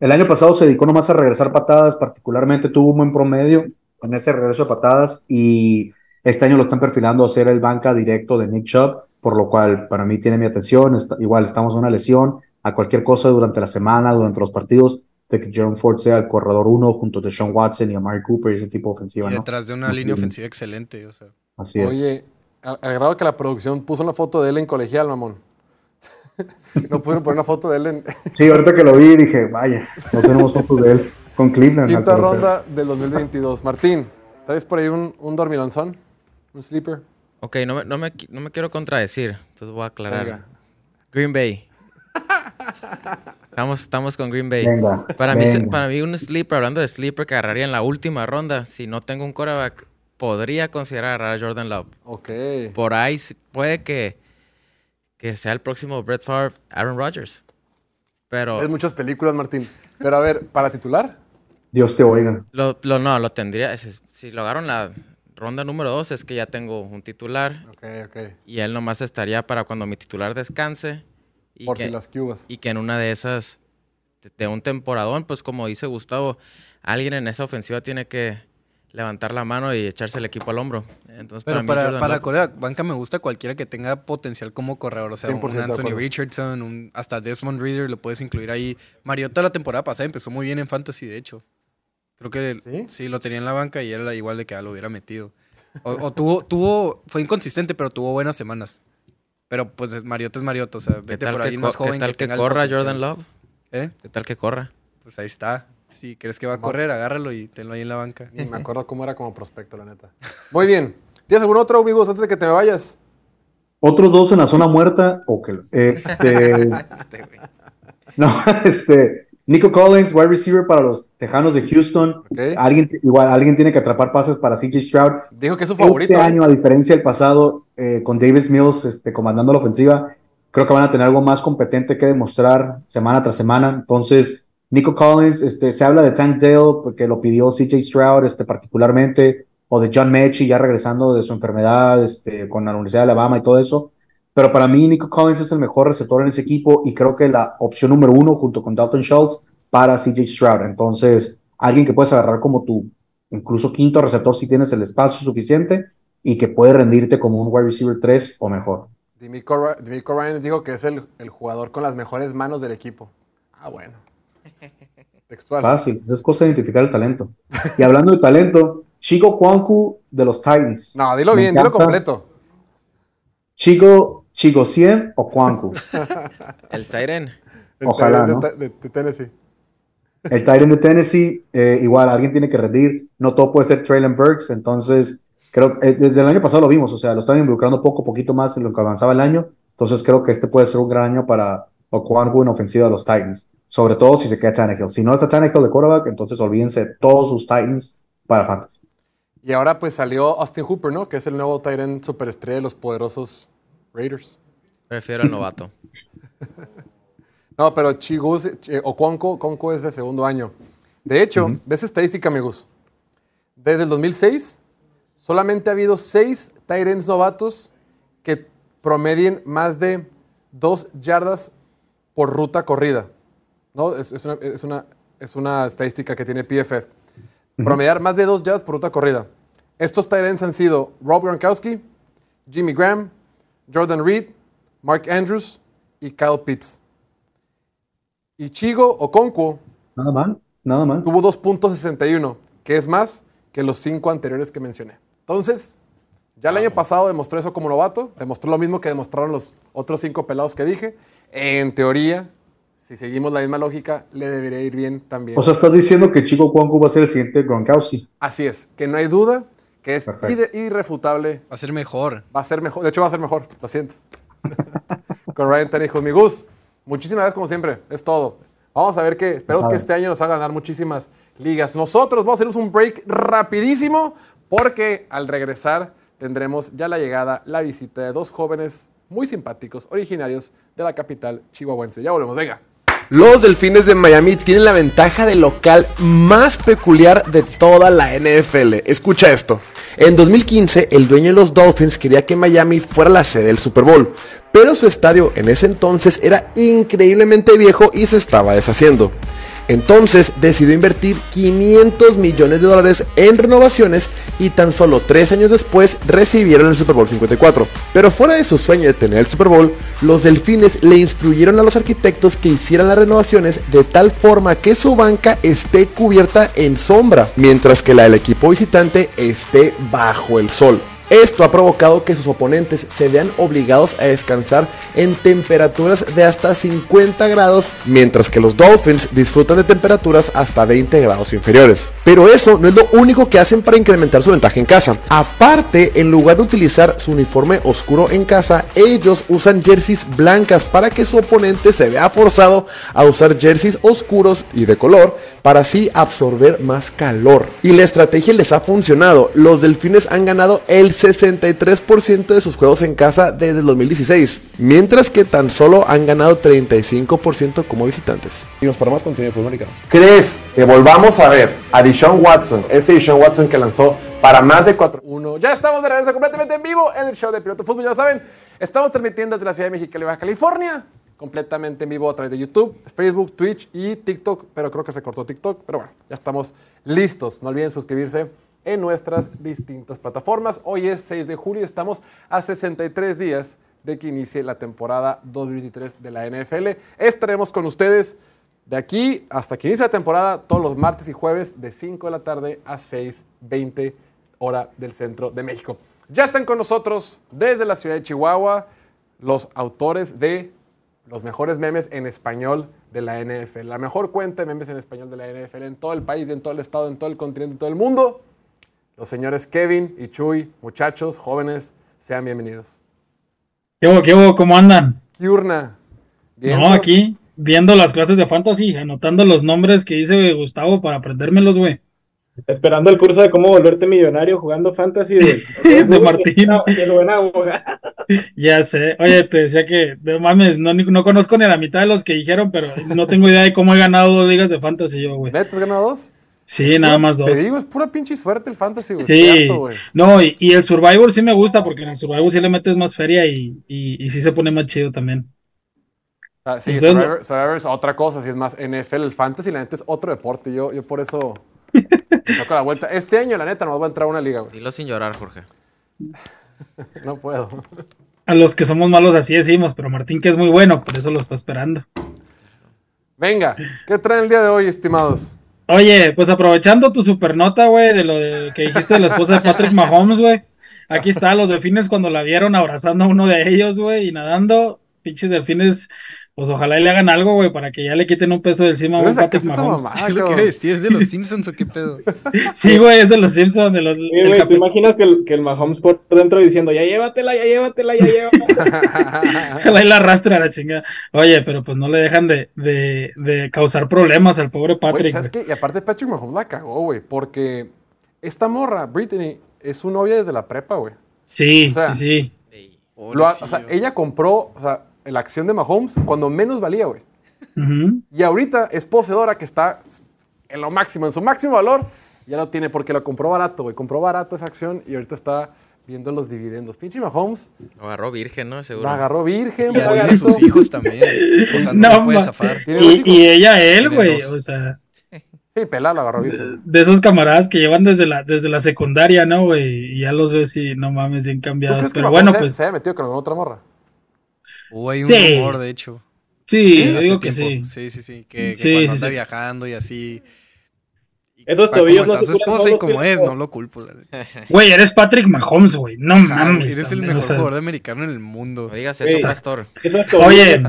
Speaker 3: El año pasado se dedicó nomás a regresar patadas, particularmente tuvo un buen promedio en ese regreso de patadas y este año lo están perfilando a ser el banca directo de Nick Chubb, por lo cual para mí tiene mi atención. igual estamos en una lesión, a cualquier cosa durante la semana, durante los partidos, de que Jerome Ford sea el corredor uno junto a Sean Watson y a Mark Cooper y ese tipo de ofensiva.
Speaker 2: Y detrás de una línea ofensiva excelente. O sea.
Speaker 3: Así es.
Speaker 1: Oye, al, grado que la producción puso una foto de él en colegial, mamón. no pudieron poner una foto de él en.
Speaker 3: sí, ahorita que lo vi dije, vaya, no tenemos fotos de él con Cleveland.
Speaker 1: Quinta ronda del 2022. Martín, ¿traes por ahí un, un dormilonzón? ¿Un sleeper?
Speaker 4: Ok, no me, no, me, no me quiero contradecir, entonces voy a aclarar. Green Bay. Estamos, estamos con Green Bay. para, Mí, para mí, un sleeper, hablando de sleeper, que agarraría en la última ronda, si no tengo un quarterback, podría considerar agarrar a Jordan Love.
Speaker 1: Ok.
Speaker 4: Por ahí puede que, que sea el próximo Brett Favre, Aaron Rodgers. Pero...
Speaker 1: Es muchas películas, Martín. Pero a ver, ¿para titular?
Speaker 3: Dios te oiga.
Speaker 4: Lo, lo no, lo tendría. Si lo agarro en la ronda número dos, es que ya tengo un titular.
Speaker 1: Ok, ok.
Speaker 4: Y él nomás estaría para cuando mi titular descanse.
Speaker 1: Y Por si las cubas.
Speaker 4: Y que en una de esas, de un temporadón, pues como dice Gustavo, alguien en esa ofensiva tiene que levantar la mano y echarse el equipo al hombro. Entonces,
Speaker 2: Pero para, para, Corea, banca me gusta cualquiera que tenga potencial como corredor. O sea, un Anthony Richardson, un, hasta Desmond Reader lo puedes incluir ahí. Mariota la temporada pasada empezó muy bien en Fantasy, de hecho. Creo que ¿Sí? lo tenía en la banca y era igual de que lo hubiera metido. O, tuvo, tuvo, fue inconsistente, pero tuvo buenas semanas. Pero pues Mariota es Mariota, o sea, vete por ahí más joven.
Speaker 4: ¿Qué tal que, corra Jordan Love? ¿Eh? ¿Qué tal que corra?
Speaker 2: Pues ahí está. Si crees que va a correr, agárralo y tenlo ahí en la banca.
Speaker 1: me acuerdo cómo era como prospecto, la neta. Muy bien. ¿Tienes algún otro, amigos, antes de que te vayas?
Speaker 3: Otros dos en la zona muerta, ok. Este, no, este, Nico Collins, wide receiver para los Tejanos de Houston. Alguien, igual, alguien tiene que atrapar pases para CJ Stroud.
Speaker 1: Dijo que es su favorito.
Speaker 3: Este ¿eh? año, a diferencia del pasado, eh, con Davis Mills este, comandando la ofensiva, creo que van a tener algo más competente que demostrar semana tras semana. Entonces, Nico Collins, este, se habla de Tank Dale, porque lo pidió CJ Stroud este, particularmente o de John Mechie ya regresando de su enfermedad este, con la Universidad de Alabama y todo eso. Pero para mí, Nico Collins es el mejor receptor en ese equipo y creo que la opción número uno junto con Dalton Schultz para CJ Stroud. Entonces, alguien que puedes agarrar como tu incluso quinto receptor si tienes el espacio suficiente y que puede rendirte como un wide receiver 3 o mejor.
Speaker 1: Dimico Ryan dijo que es el, el, jugador con las mejores manos del equipo. Ah, bueno.
Speaker 3: Textual. Fácil, es cosa de identificar el talento. Y hablando de talento, Chico Kwanku de los Titans.
Speaker 1: No, dilo bien, dilo completo.
Speaker 3: Chico, Chico 100 o Kwanku.
Speaker 4: el Titan.
Speaker 3: Ojalá, ¿no?
Speaker 1: de, Tennessee.
Speaker 3: El Titan de Tennessee, eh, igual, alguien tiene que rendir. No todo puede ser Traylon Burks, entonces creo que eh, desde el año pasado lo vimos, o sea, lo están involucrando poco a poquito más en lo que avanzaba el año. Entonces creo que este puede ser un gran año para Okwangu en ofensiva de los Titans. Sobre todo si se queda Tannehill. Si no está Tannehill de quarterback, entonces olvídense de todos sus Titans para Fantasy.
Speaker 1: Y ahora pues salió Austin Hooper, ¿no? Que es el nuevo Tyrant superestrella de los poderosos Raiders.
Speaker 4: Prefiero al novato.
Speaker 1: no, pero Chigus o Conco es de segundo año. De hecho, ves estadística, amigos. Desde el 2006, solamente ha habido seis Tyrants novatos que promedien más de dos yardas por ruta corrida. ¿No? Es, una, es, una, es una estadística que tiene PFF promediar más de dos yardas por ruta corrida. Estos tight han sido Rob Gronkowski, Jimmy Graham, Jordan Reed, Mark Andrews y Kyle Pitts. Y Chigo Okonkwo.
Speaker 3: Nada mal, nada mal.
Speaker 1: Tuvo 2.61, que es más que los cinco anteriores que mencioné. Entonces, ya el año pasado demostró eso como novato, demostró lo mismo que demostraron los otros cinco pelados que dije. En teoría, si seguimos la misma lógica, le debería ir bien también.
Speaker 3: O sea, estás diciendo que Chico Cuanco va a ser el siguiente Gronkowski.
Speaker 1: Así es, que no hay duda, que es irrefutable.
Speaker 2: Va a ser mejor.
Speaker 1: Va a ser mejor, de hecho va a ser mejor, lo siento. Con Ryan Tannehill, mi Gus, muchísimas gracias como siempre, es todo. Vamos a ver que, esperamos que este año nos haga ganar muchísimas ligas. Nosotros vamos a hacer un break rapidísimo porque al regresar tendremos ya la llegada, la visita de dos jóvenes muy simpáticos, originarios de la capital chihuahuense. Ya volvemos, venga. Los Delfines de Miami tienen la ventaja de local más peculiar de toda la NFL. Escucha esto. En 2015, el dueño de los Dolphins quería que Miami fuera la sede del Super Bowl, pero su estadio en ese entonces era increíblemente viejo y se estaba deshaciendo. Entonces decidió invertir 500 millones de dólares en renovaciones y tan solo tres años después recibieron el Super Bowl 54. Pero fuera de su sueño de tener el Super Bowl, los delfines le instruyeron a los arquitectos que hicieran las renovaciones de tal forma que su banca esté cubierta en sombra, mientras que la del equipo visitante esté bajo el sol. Esto ha provocado que sus oponentes se vean obligados a descansar en temperaturas de hasta 50 grados, mientras que los Dolphins disfrutan de temperaturas hasta 20 grados inferiores. Pero eso no es lo único que hacen para incrementar su ventaja en casa. Aparte, en lugar de utilizar su uniforme oscuro en casa, ellos usan jerseys blancas para que su oponente se vea forzado a usar jerseys oscuros y de color para así absorber más calor. Y la estrategia les ha funcionado. Los delfines han ganado el 63% de sus juegos en casa desde el 2016, mientras que tan solo han ganado 35% como visitantes. Y nos más contenido de fútbol americano. ¿Crees que volvamos a ver a Deshaun Watson, ese Deshaun Watson que lanzó para más de 4-1? Ya estamos de regreso completamente en vivo en el show de Piloto Fútbol. Ya saben, estamos transmitiendo desde la ciudad de México, Baja California completamente en vivo a través de YouTube, Facebook, Twitch y TikTok, pero creo que se cortó TikTok, pero bueno, ya estamos listos. No olviden suscribirse en nuestras distintas plataformas. Hoy es 6 de julio, estamos a 63 días de que inicie la temporada 2023 de la NFL. Estaremos con ustedes de aquí hasta que inicie la temporada todos los martes y jueves de 5 de la tarde a 6.20 hora del centro de México. Ya están con nosotros desde la ciudad de Chihuahua los autores de los mejores memes en español de la NFL. La mejor cuenta de memes en español de la NFL en todo el país, en todo el estado, en todo el continente, en todo el mundo. Los señores Kevin y Chuy, muchachos, jóvenes, sean bienvenidos.
Speaker 6: ¿Qué hubo, qué hubo? ¿Cómo andan?
Speaker 1: ¿Qué urna?
Speaker 6: No, aquí, viendo las clases de fantasy, anotando los nombres que dice Gustavo para aprendérmelos, güey.
Speaker 7: Esperando el curso de cómo volverte millonario jugando fantasy
Speaker 6: de, de Martín. ya sé. Oye, te decía que, de mames, no, no conozco ni la mitad de los que dijeron, pero no tengo idea de cómo he ganado dos ligas de fantasy yo, güey.
Speaker 1: ¿Has ganado dos?
Speaker 6: Sí, nada más dos.
Speaker 1: Te digo, es pura pinche suerte el fantasy, güey.
Speaker 6: Sí. no, y, el Survivor sí me gusta porque en el Survivor sí le metes más feria y, y, sí se pone más chido también.
Speaker 1: Ah, sí, Survivor, es otra cosa, si es más NFL, el fantasy la neta es otro deporte. Yo, yo por eso me saco la vuelta. Este año, la neta, nos va a entrar a una liga, güey.
Speaker 4: Dilo sin llorar, Jorge.
Speaker 1: no puedo.
Speaker 6: A los que somos malos así decimos, pero Martín que es muy bueno, por eso lo está esperando.
Speaker 1: Venga, ¿qué traen el día de hoy, estimados?
Speaker 6: Oye, pues aprovechando tu supernota, güey, de lo que dijiste de la esposa de Patrick Mahomes, güey. Aquí está, los delfines cuando la vieron abrazando a uno de ellos, güey, y nadando. Pinches delfines pues ojalá le hagan algo, güey, para que ya le quiten un peso del encima a Patrick Mahomes.
Speaker 2: ¿Qué es lo que decir? ¿Es de los Simpsons o qué pedo?
Speaker 6: sí, güey, es de los Simpsons. De los,
Speaker 7: güey, ¿te imaginas que el, que el Mahomes por dentro diciendo, ya llévatela, ya llévatela, ya llévatela?
Speaker 6: ojalá y la arrastre a la chingada. Oye, pero pues no le dejan de, de, de causar problemas al pobre Patrick.
Speaker 1: ¿Sabes qué? Y aparte Patrick Mahomes la cagó, güey, porque esta morra, Brittany, es su novia desde la prepa, güey.
Speaker 6: Sí, sí, sí.
Speaker 1: o sea, ella compró, o sea, la acción de Mahomes cuando menos valía, güey. Y ahorita es poseedora que está en lo máximo, en su máximo valor, ya no tiene porque lo compró barato, güey. Compró barato esa acción y ahorita está viendo los dividendos. Pinche Mahomes.
Speaker 4: Lo agarró virgen, ¿no? Seguro.
Speaker 1: Lo agarró virgen.
Speaker 2: Y tiene sus hijos también. O sea, no, se puede zafar.
Speaker 6: Y, ella, él, güey. O sea.
Speaker 1: Sí, pelado lo agarró virgen.
Speaker 6: De, esos camaradas que llevan desde la, desde la secundaria, ¿no, güey? Y ya los ves y no mames, bien cambiados. Pero bueno, pues.
Speaker 1: Se ha metido con otra morra.
Speaker 2: O hay un rumor, de hecho.
Speaker 6: Sí, digo que sí.
Speaker 2: Sí, sí, sí. Que, cuando anda viajando y así.
Speaker 7: Esos tobillos
Speaker 2: no su esposa y como es, no lo culpo.
Speaker 6: Güey, eres Patrick Mahomes, güey. No mames.
Speaker 2: Eres el mejor jugador americano en el mundo.
Speaker 4: No digas eso, Pastor.
Speaker 6: Oye,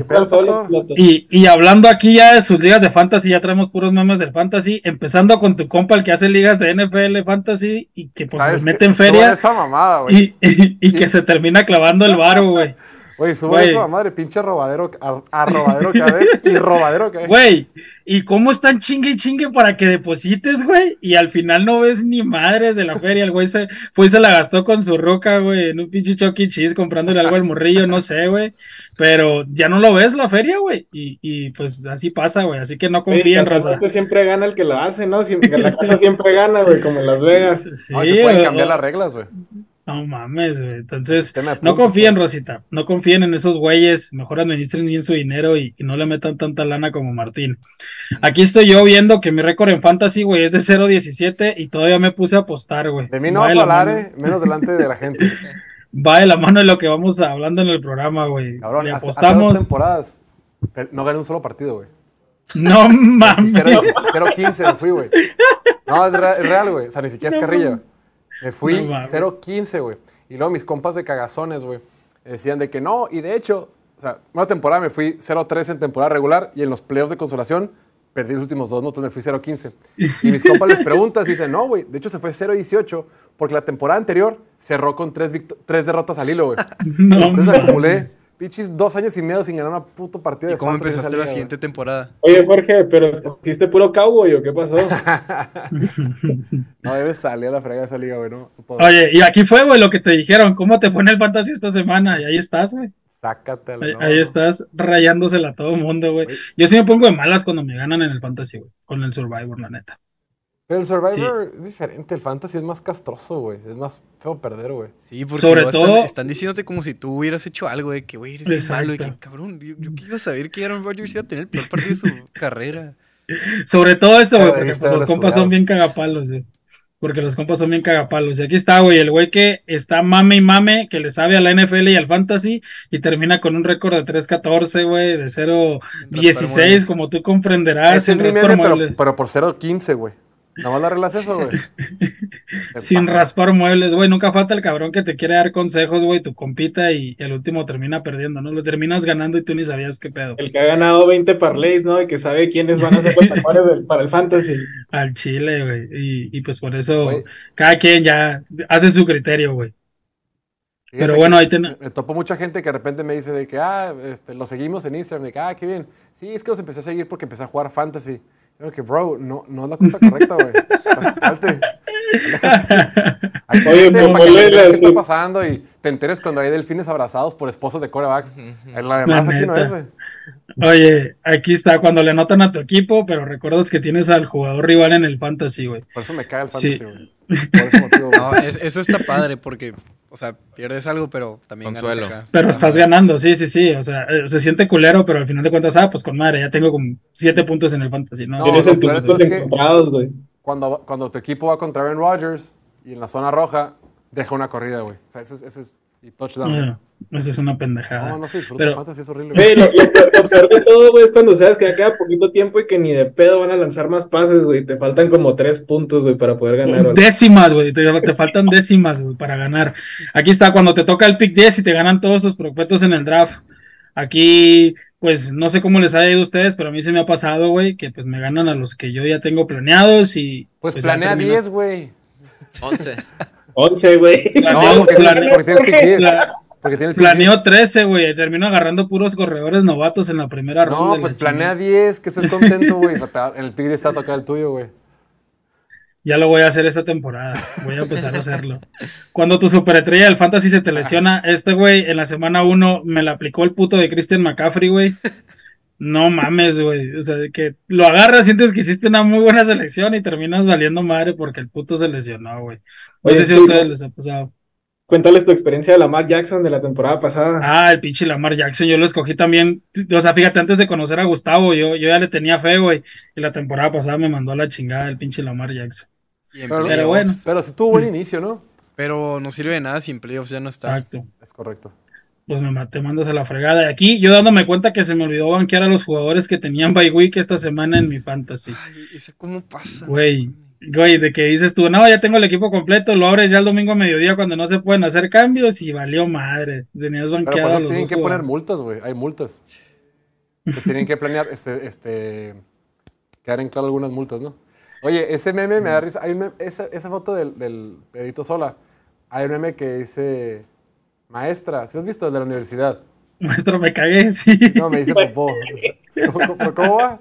Speaker 6: y, y hablando aquí ya de sus ligas de fantasy, ya traemos puros memes del fantasy. Empezando con tu compa, el que hace ligas de NFL fantasy y que pues les mete en feria. y, y, que se termina clavando el varo, güey.
Speaker 1: Güey, sube eso a madre, pinche robadero, a, robadero que y robadero que
Speaker 6: Güey, ¿y cómo están chingue y chingue para que deposites, güey? Y al final no ves ni madres de la feria. El güey se fue y se la gastó con su roca, güey, en un pinche Chucky Cheese comprándole algo al morrillo, no sé, güey. Pero ya no lo ves la feria, güey. Y, y pues así pasa, güey. Así que no confía en raza.
Speaker 7: Siempre gana el que lo hace, ¿no? Siempre, la casa siempre gana, güey, como en Las Vegas.
Speaker 1: Sí, no, se pueden cambiar las reglas, güey.
Speaker 6: No mames, güey. Entonces, no confíen, Rosita. No confíen en esos güeyes. Mejor administren bien su dinero y, no le metan tanta lana como Martín. Aquí estoy yo viendo que mi récord en fantasy, güey, es de 0.17 y todavía me puse a apostar, güey.
Speaker 1: De mí no vas a hablar, eh. Menos delante de la gente.
Speaker 6: Va de la mano de lo que vamos hablando en el programa, güey.
Speaker 1: Cabrón, apostamos. Hace, temporadas no gané un solo partido, güey.
Speaker 6: No mames.
Speaker 1: 0.15 me fui, güey. No, es real, güey. O sea, ni siquiera es carrilla. Me fui 0-15, güey. Y luego mis compas de cagazones, güey, decían de que no. Y de hecho, o sea, una temporada me fui 0-3 en temporada regular y en los playoffs de consolación perdí los últimos dos, notas, me fui 0-15. Y mis compas les preguntan, dicen, no, güey, de hecho se fue 0-18 porque la temporada anterior cerró con tres, tres derrotas al hilo, güey. Entonces acumulé Pichis, dos años y medio sin ganar una puto partida
Speaker 2: ¿Y cómo empezaste la siguiente temporada?
Speaker 7: Oye, Jorge, pero escogiste puro cowboy o qué pasó?
Speaker 1: no debes salir a la frega de esa liga, güey.
Speaker 6: Oye, y aquí fue, güey, lo que te dijeron. ¿Cómo te fue en el fantasy esta semana? Y ahí estás, güey.
Speaker 1: Sácatela.
Speaker 6: Ahí, ahí estás rayándosela a todo el mundo, güey. Yo sí me pongo de malas cuando me ganan en el fantasy, güey. Con el Survivor, la neta.
Speaker 1: Pero el Survivor es diferente, el Fantasy es más castroso, güey. Es más feo perder, güey.
Speaker 2: Sí, porque Sobre todo... Están, diciéndote como si tú hubieras hecho algo de que, güey, eres malo. Y que, cabrón, yo, yo iba a saber que Aaron Rodgers iba a tener el peor partido de su carrera.
Speaker 6: Sobre todo eso, güey, porque pues, los compas son bien cagapalos, güey. Porque los compas son bien cagapalos. Y aquí está, güey, el güey que está mame y mame, que le sabe a la NFL y al Fantasy, y termina con un récord de 3-14, güey, de 0-16, como tú comprenderás.
Speaker 1: Es el pero, pero por 0-15, güey. No más le arreglas eso, güey.
Speaker 6: Sin raspar muebles, güey. Nunca falta el cabrón que te quiere dar consejos, güey. Tu compita y el último termina perdiendo, ¿no? Lo terminas ganando y tú ni sabías qué pedo.
Speaker 7: El que ha ganado 20 parlays, ¿no? Y que sabe quiénes van a ser los para el fantasy.
Speaker 6: Al chile, güey. Y, y, pues por eso cada quien ya hace su criterio, güey. Pero bueno, ahí
Speaker 1: tenemos. Me, topo mucha gente que de repente me dice de que, ah, este, lo seguimos en Instagram, de que, ah, qué bien. Sí, es que los empecé a seguir porque empecé a jugar fantasy. Yo que, bro, no, no es la cuenta correcta, güey. Salte. Oye, para que qué está pasando y te enteres cuando hay delfines abrazados por esposos de corebacks. La demás aquí no es, güey.
Speaker 6: Oye, aquí está cuando le anotan a tu equipo, pero recuerdas que tienes al jugador rival en el fantasy, güey.
Speaker 1: Por eso me cae el fantasy, güey. Por
Speaker 2: ese motivo, No, eso está padre porque o sea, pierdes algo, pero también
Speaker 6: Consuelo. ganas Pero estás ganando, sí, sí, sí. O sea, eh, se siente culero, pero al final de cuentas, ah, pues con madre, ya tengo como siete puntos en el fantasy, ¿no? Tienes puntos
Speaker 1: encontrados, güey. Cuando, cuando tu equipo va contra Ben Rodgers y en la zona roja, deja una corrida, güey. O sea, eso es, eso es y touchdown.
Speaker 6: Esa es una pendejada.
Speaker 1: No, no sé, disfruta pero... fantasy, es horrible.
Speaker 7: Güey, lo, peor de todo, güey, es cuando sabes que ya queda poquito tiempo y que ni de pedo van a lanzar más pases, güey. Te faltan como tres puntos, güey, para poder ganar.
Speaker 6: Décimas, güey. Te, faltan décimas, güey, para ganar. Aquí está, cuando te toca el pick 10 y te ganan todos tus prospectos en el draft. Aquí, pues, no sé cómo les ha ido a ustedes, pero a mí se me ha pasado, güey, que pues me ganan a los que yo ya tengo planeados y...
Speaker 1: Pues, pues planea 10, güey.
Speaker 4: 11.
Speaker 7: 11, güey.
Speaker 6: No, porque, tiene, Planeó 13, güey. Terminó agarrando puros corredores novatos en la primera ronda.
Speaker 1: No, pues planea 10, que estés contento, güey. En el pick está tocado el tuyo, güey.
Speaker 6: Ya lo voy a hacer esta temporada. Voy a empezar a hacerlo. Cuando tu superestrella del fantasy se te lesiona, este güey en la semana 1 me la aplicó el puto de Christian McCaffrey, güey. No mames, güey. O sea, que lo agarras, sientes que hiciste una muy buena selección y terminas valiendo madre porque el puto se lesionó, güey. No sé si a ustedes les ha pasado.
Speaker 7: Cuéntales tu experiencia de Lamar Jackson de la temporada pasada.
Speaker 6: Ah, el pinche Lamar Jackson, yo lo escogí también. O sea, fíjate, antes de conocer a Gustavo, yo, yo ya le tenía fe, güey. Y la temporada pasada me mandó a la chingada el pinche Lamar Jackson.
Speaker 1: Pero, bueno. Pero sí tuvo buen inicio, ¿no?
Speaker 2: Pero no sirve de nada si en playoffs ya no está.
Speaker 1: Exacto. Es correcto
Speaker 6: pues me te mandas a la fregada. de Aquí yo dándome cuenta que se me olvidó banquear a los jugadores que tenían bye week esta semana en mi fantasy.
Speaker 2: Ay, cómo pasa?
Speaker 6: Güey, güey, de que dices tú, no, ya tengo el equipo completo, lo abres ya el domingo a mediodía cuando no se pueden hacer cambios y valió madre. Tenías banqueado
Speaker 1: Pero tienen que poner multas, güey, hay multas. tienen que planear, este, este, quedar en claro algunas multas, ¿no? Oye, ese meme me da risa. Hay esa, esa, foto del, del Pedrito Sola. Hay un meme que dice Maestra, ¿sí has visto el de la universidad?
Speaker 6: Maestro, me cagué, sí.
Speaker 1: No, me dice popó. ¿Cómo, va?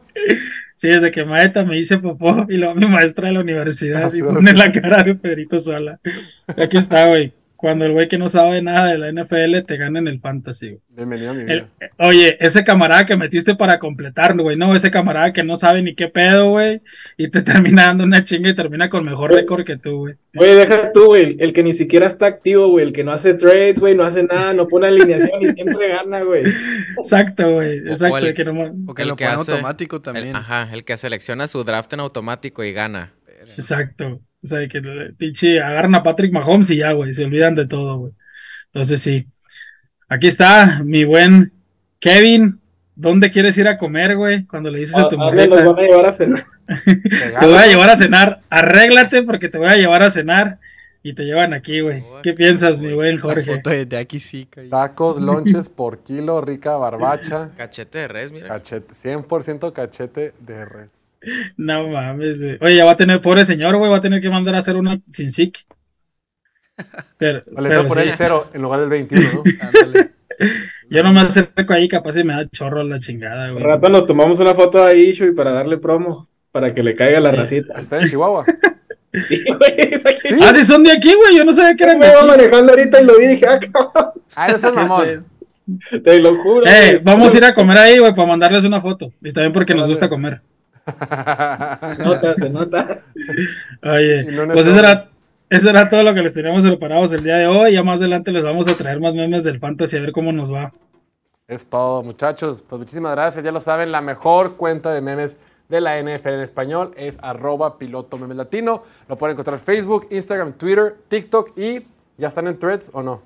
Speaker 6: Sí, desde que maestra me dice popó y luego mi maestra de la universidad ah, y pone la cara de Pedrito Sola. Aquí está, güey cuando el güey que no sabe nada de la NFL te gana en el fantasy.
Speaker 1: Bienvenido a mi vida.
Speaker 6: oye, ese camarada que metiste para completar, güey, no, ese camarada que no sabe ni qué pedo, güey, y te termina dando una chinga y termina con mejor récord que tú, güey.
Speaker 7: Oye, deja tú, güey, el que ni siquiera está activo, güey, el que no hace trades, güey, no hace nada, no pone alineación y siempre gana, güey.
Speaker 6: Exacto, güey, exacto.
Speaker 2: el, que, o que lo pone automático también.
Speaker 4: ajá, el que selecciona su draft en automático y gana.
Speaker 6: Exacto. O sea, que pinche agarran a Patrick Mahomes y ya, güey, se olvidan de todo, güey. Entonces sí. Aquí está mi buen Kevin. ¿Dónde quieres ir a comer, güey? Cuando le dices a, tu
Speaker 7: mujer. Nos van a llevar a cenar.
Speaker 6: te voy a llevar a cenar. Arréglate porque te voy a llevar a cenar. Y te llevan aquí, güey. ¿Qué piensas, mi buen Jorge?
Speaker 2: de, aquí sí.
Speaker 1: Tacos, lonches por kilo, rica barbacha.
Speaker 4: Cachete de res, mira.
Speaker 1: Cachete, 100% cachete de res.
Speaker 6: No mames, güey. Oye, ya va a tener, pobre señor, güey, va a tener que mandar a hacer una sin SIC.
Speaker 1: Pero, le voy a poner el cero en lugar del 21, ¿no?
Speaker 6: Yo no me acerco ahí, capaz si me da chorro la chingada, güey.
Speaker 7: rato nos tomamos una foto ahí, y para darle promo, para que le caiga la racita.
Speaker 1: Está en Chihuahua.
Speaker 6: Sí, güey, Ah, sí, son de aquí, güey. Yo no sabía que eran
Speaker 7: de aquí. Me iba manejando ahorita y lo vi y dije, ah, cabrón.
Speaker 1: Ah, eso es mamón.
Speaker 7: Te lo juro.
Speaker 6: Eh, vamos a ir a comer ahí, güey, para mandarles una foto. Y también porque nos gusta comer.
Speaker 7: nota, se nota.
Speaker 6: Oye, pues eso era, eso era todo lo que les teníamos preparados el día de hoy. Ya más adelante les vamos a traer más memes del fantasy a ver cómo nos va.
Speaker 1: Es todo, muchachos. Pues muchísimas gracias. Ya lo saben, la mejor cuenta de memes de la NFL en español es arroba piloto memes latino. Lo pueden encontrar en Facebook, Instagram, Twitter, TikTok y ¿ya están en threads o no?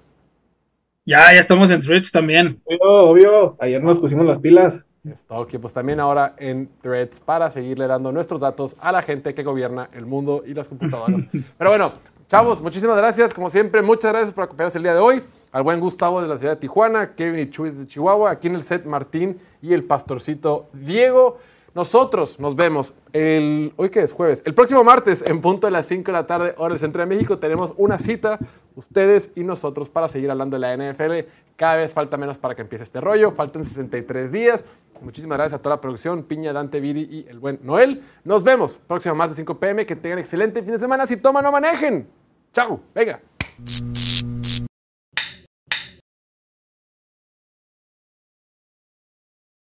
Speaker 6: Ya, ya estamos en threads también.
Speaker 7: Obvio, obvio. Ayer nos pusimos las pilas.
Speaker 1: Está ok, pues también ahora en Threads para seguirle dando nuestros datos a la gente que gobierna el mundo y las computadoras. Pero bueno, chavos, muchísimas gracias. Como siempre, muchas gracias por acompañarnos el día de hoy. Al buen Gustavo de la ciudad de Tijuana, Kevin y Chuy de Chihuahua, aquí en el set Martín y el pastorcito Diego. Nosotros nos vemos el, hoy que es jueves, el próximo martes en punto de las 5 de la tarde, hora del centro de México. Tenemos una cita, ustedes y nosotros, para seguir hablando de la NFL. Cada vez falta menos para que empiece este rollo. Faltan 63 días. Muchísimas gracias a toda la producción, Piña, Dante, Viri y el buen Noel. Nos vemos próximo martes 5 pm. Que tengan excelente fin de semana. Si toman, no manejen. Chao. Venga.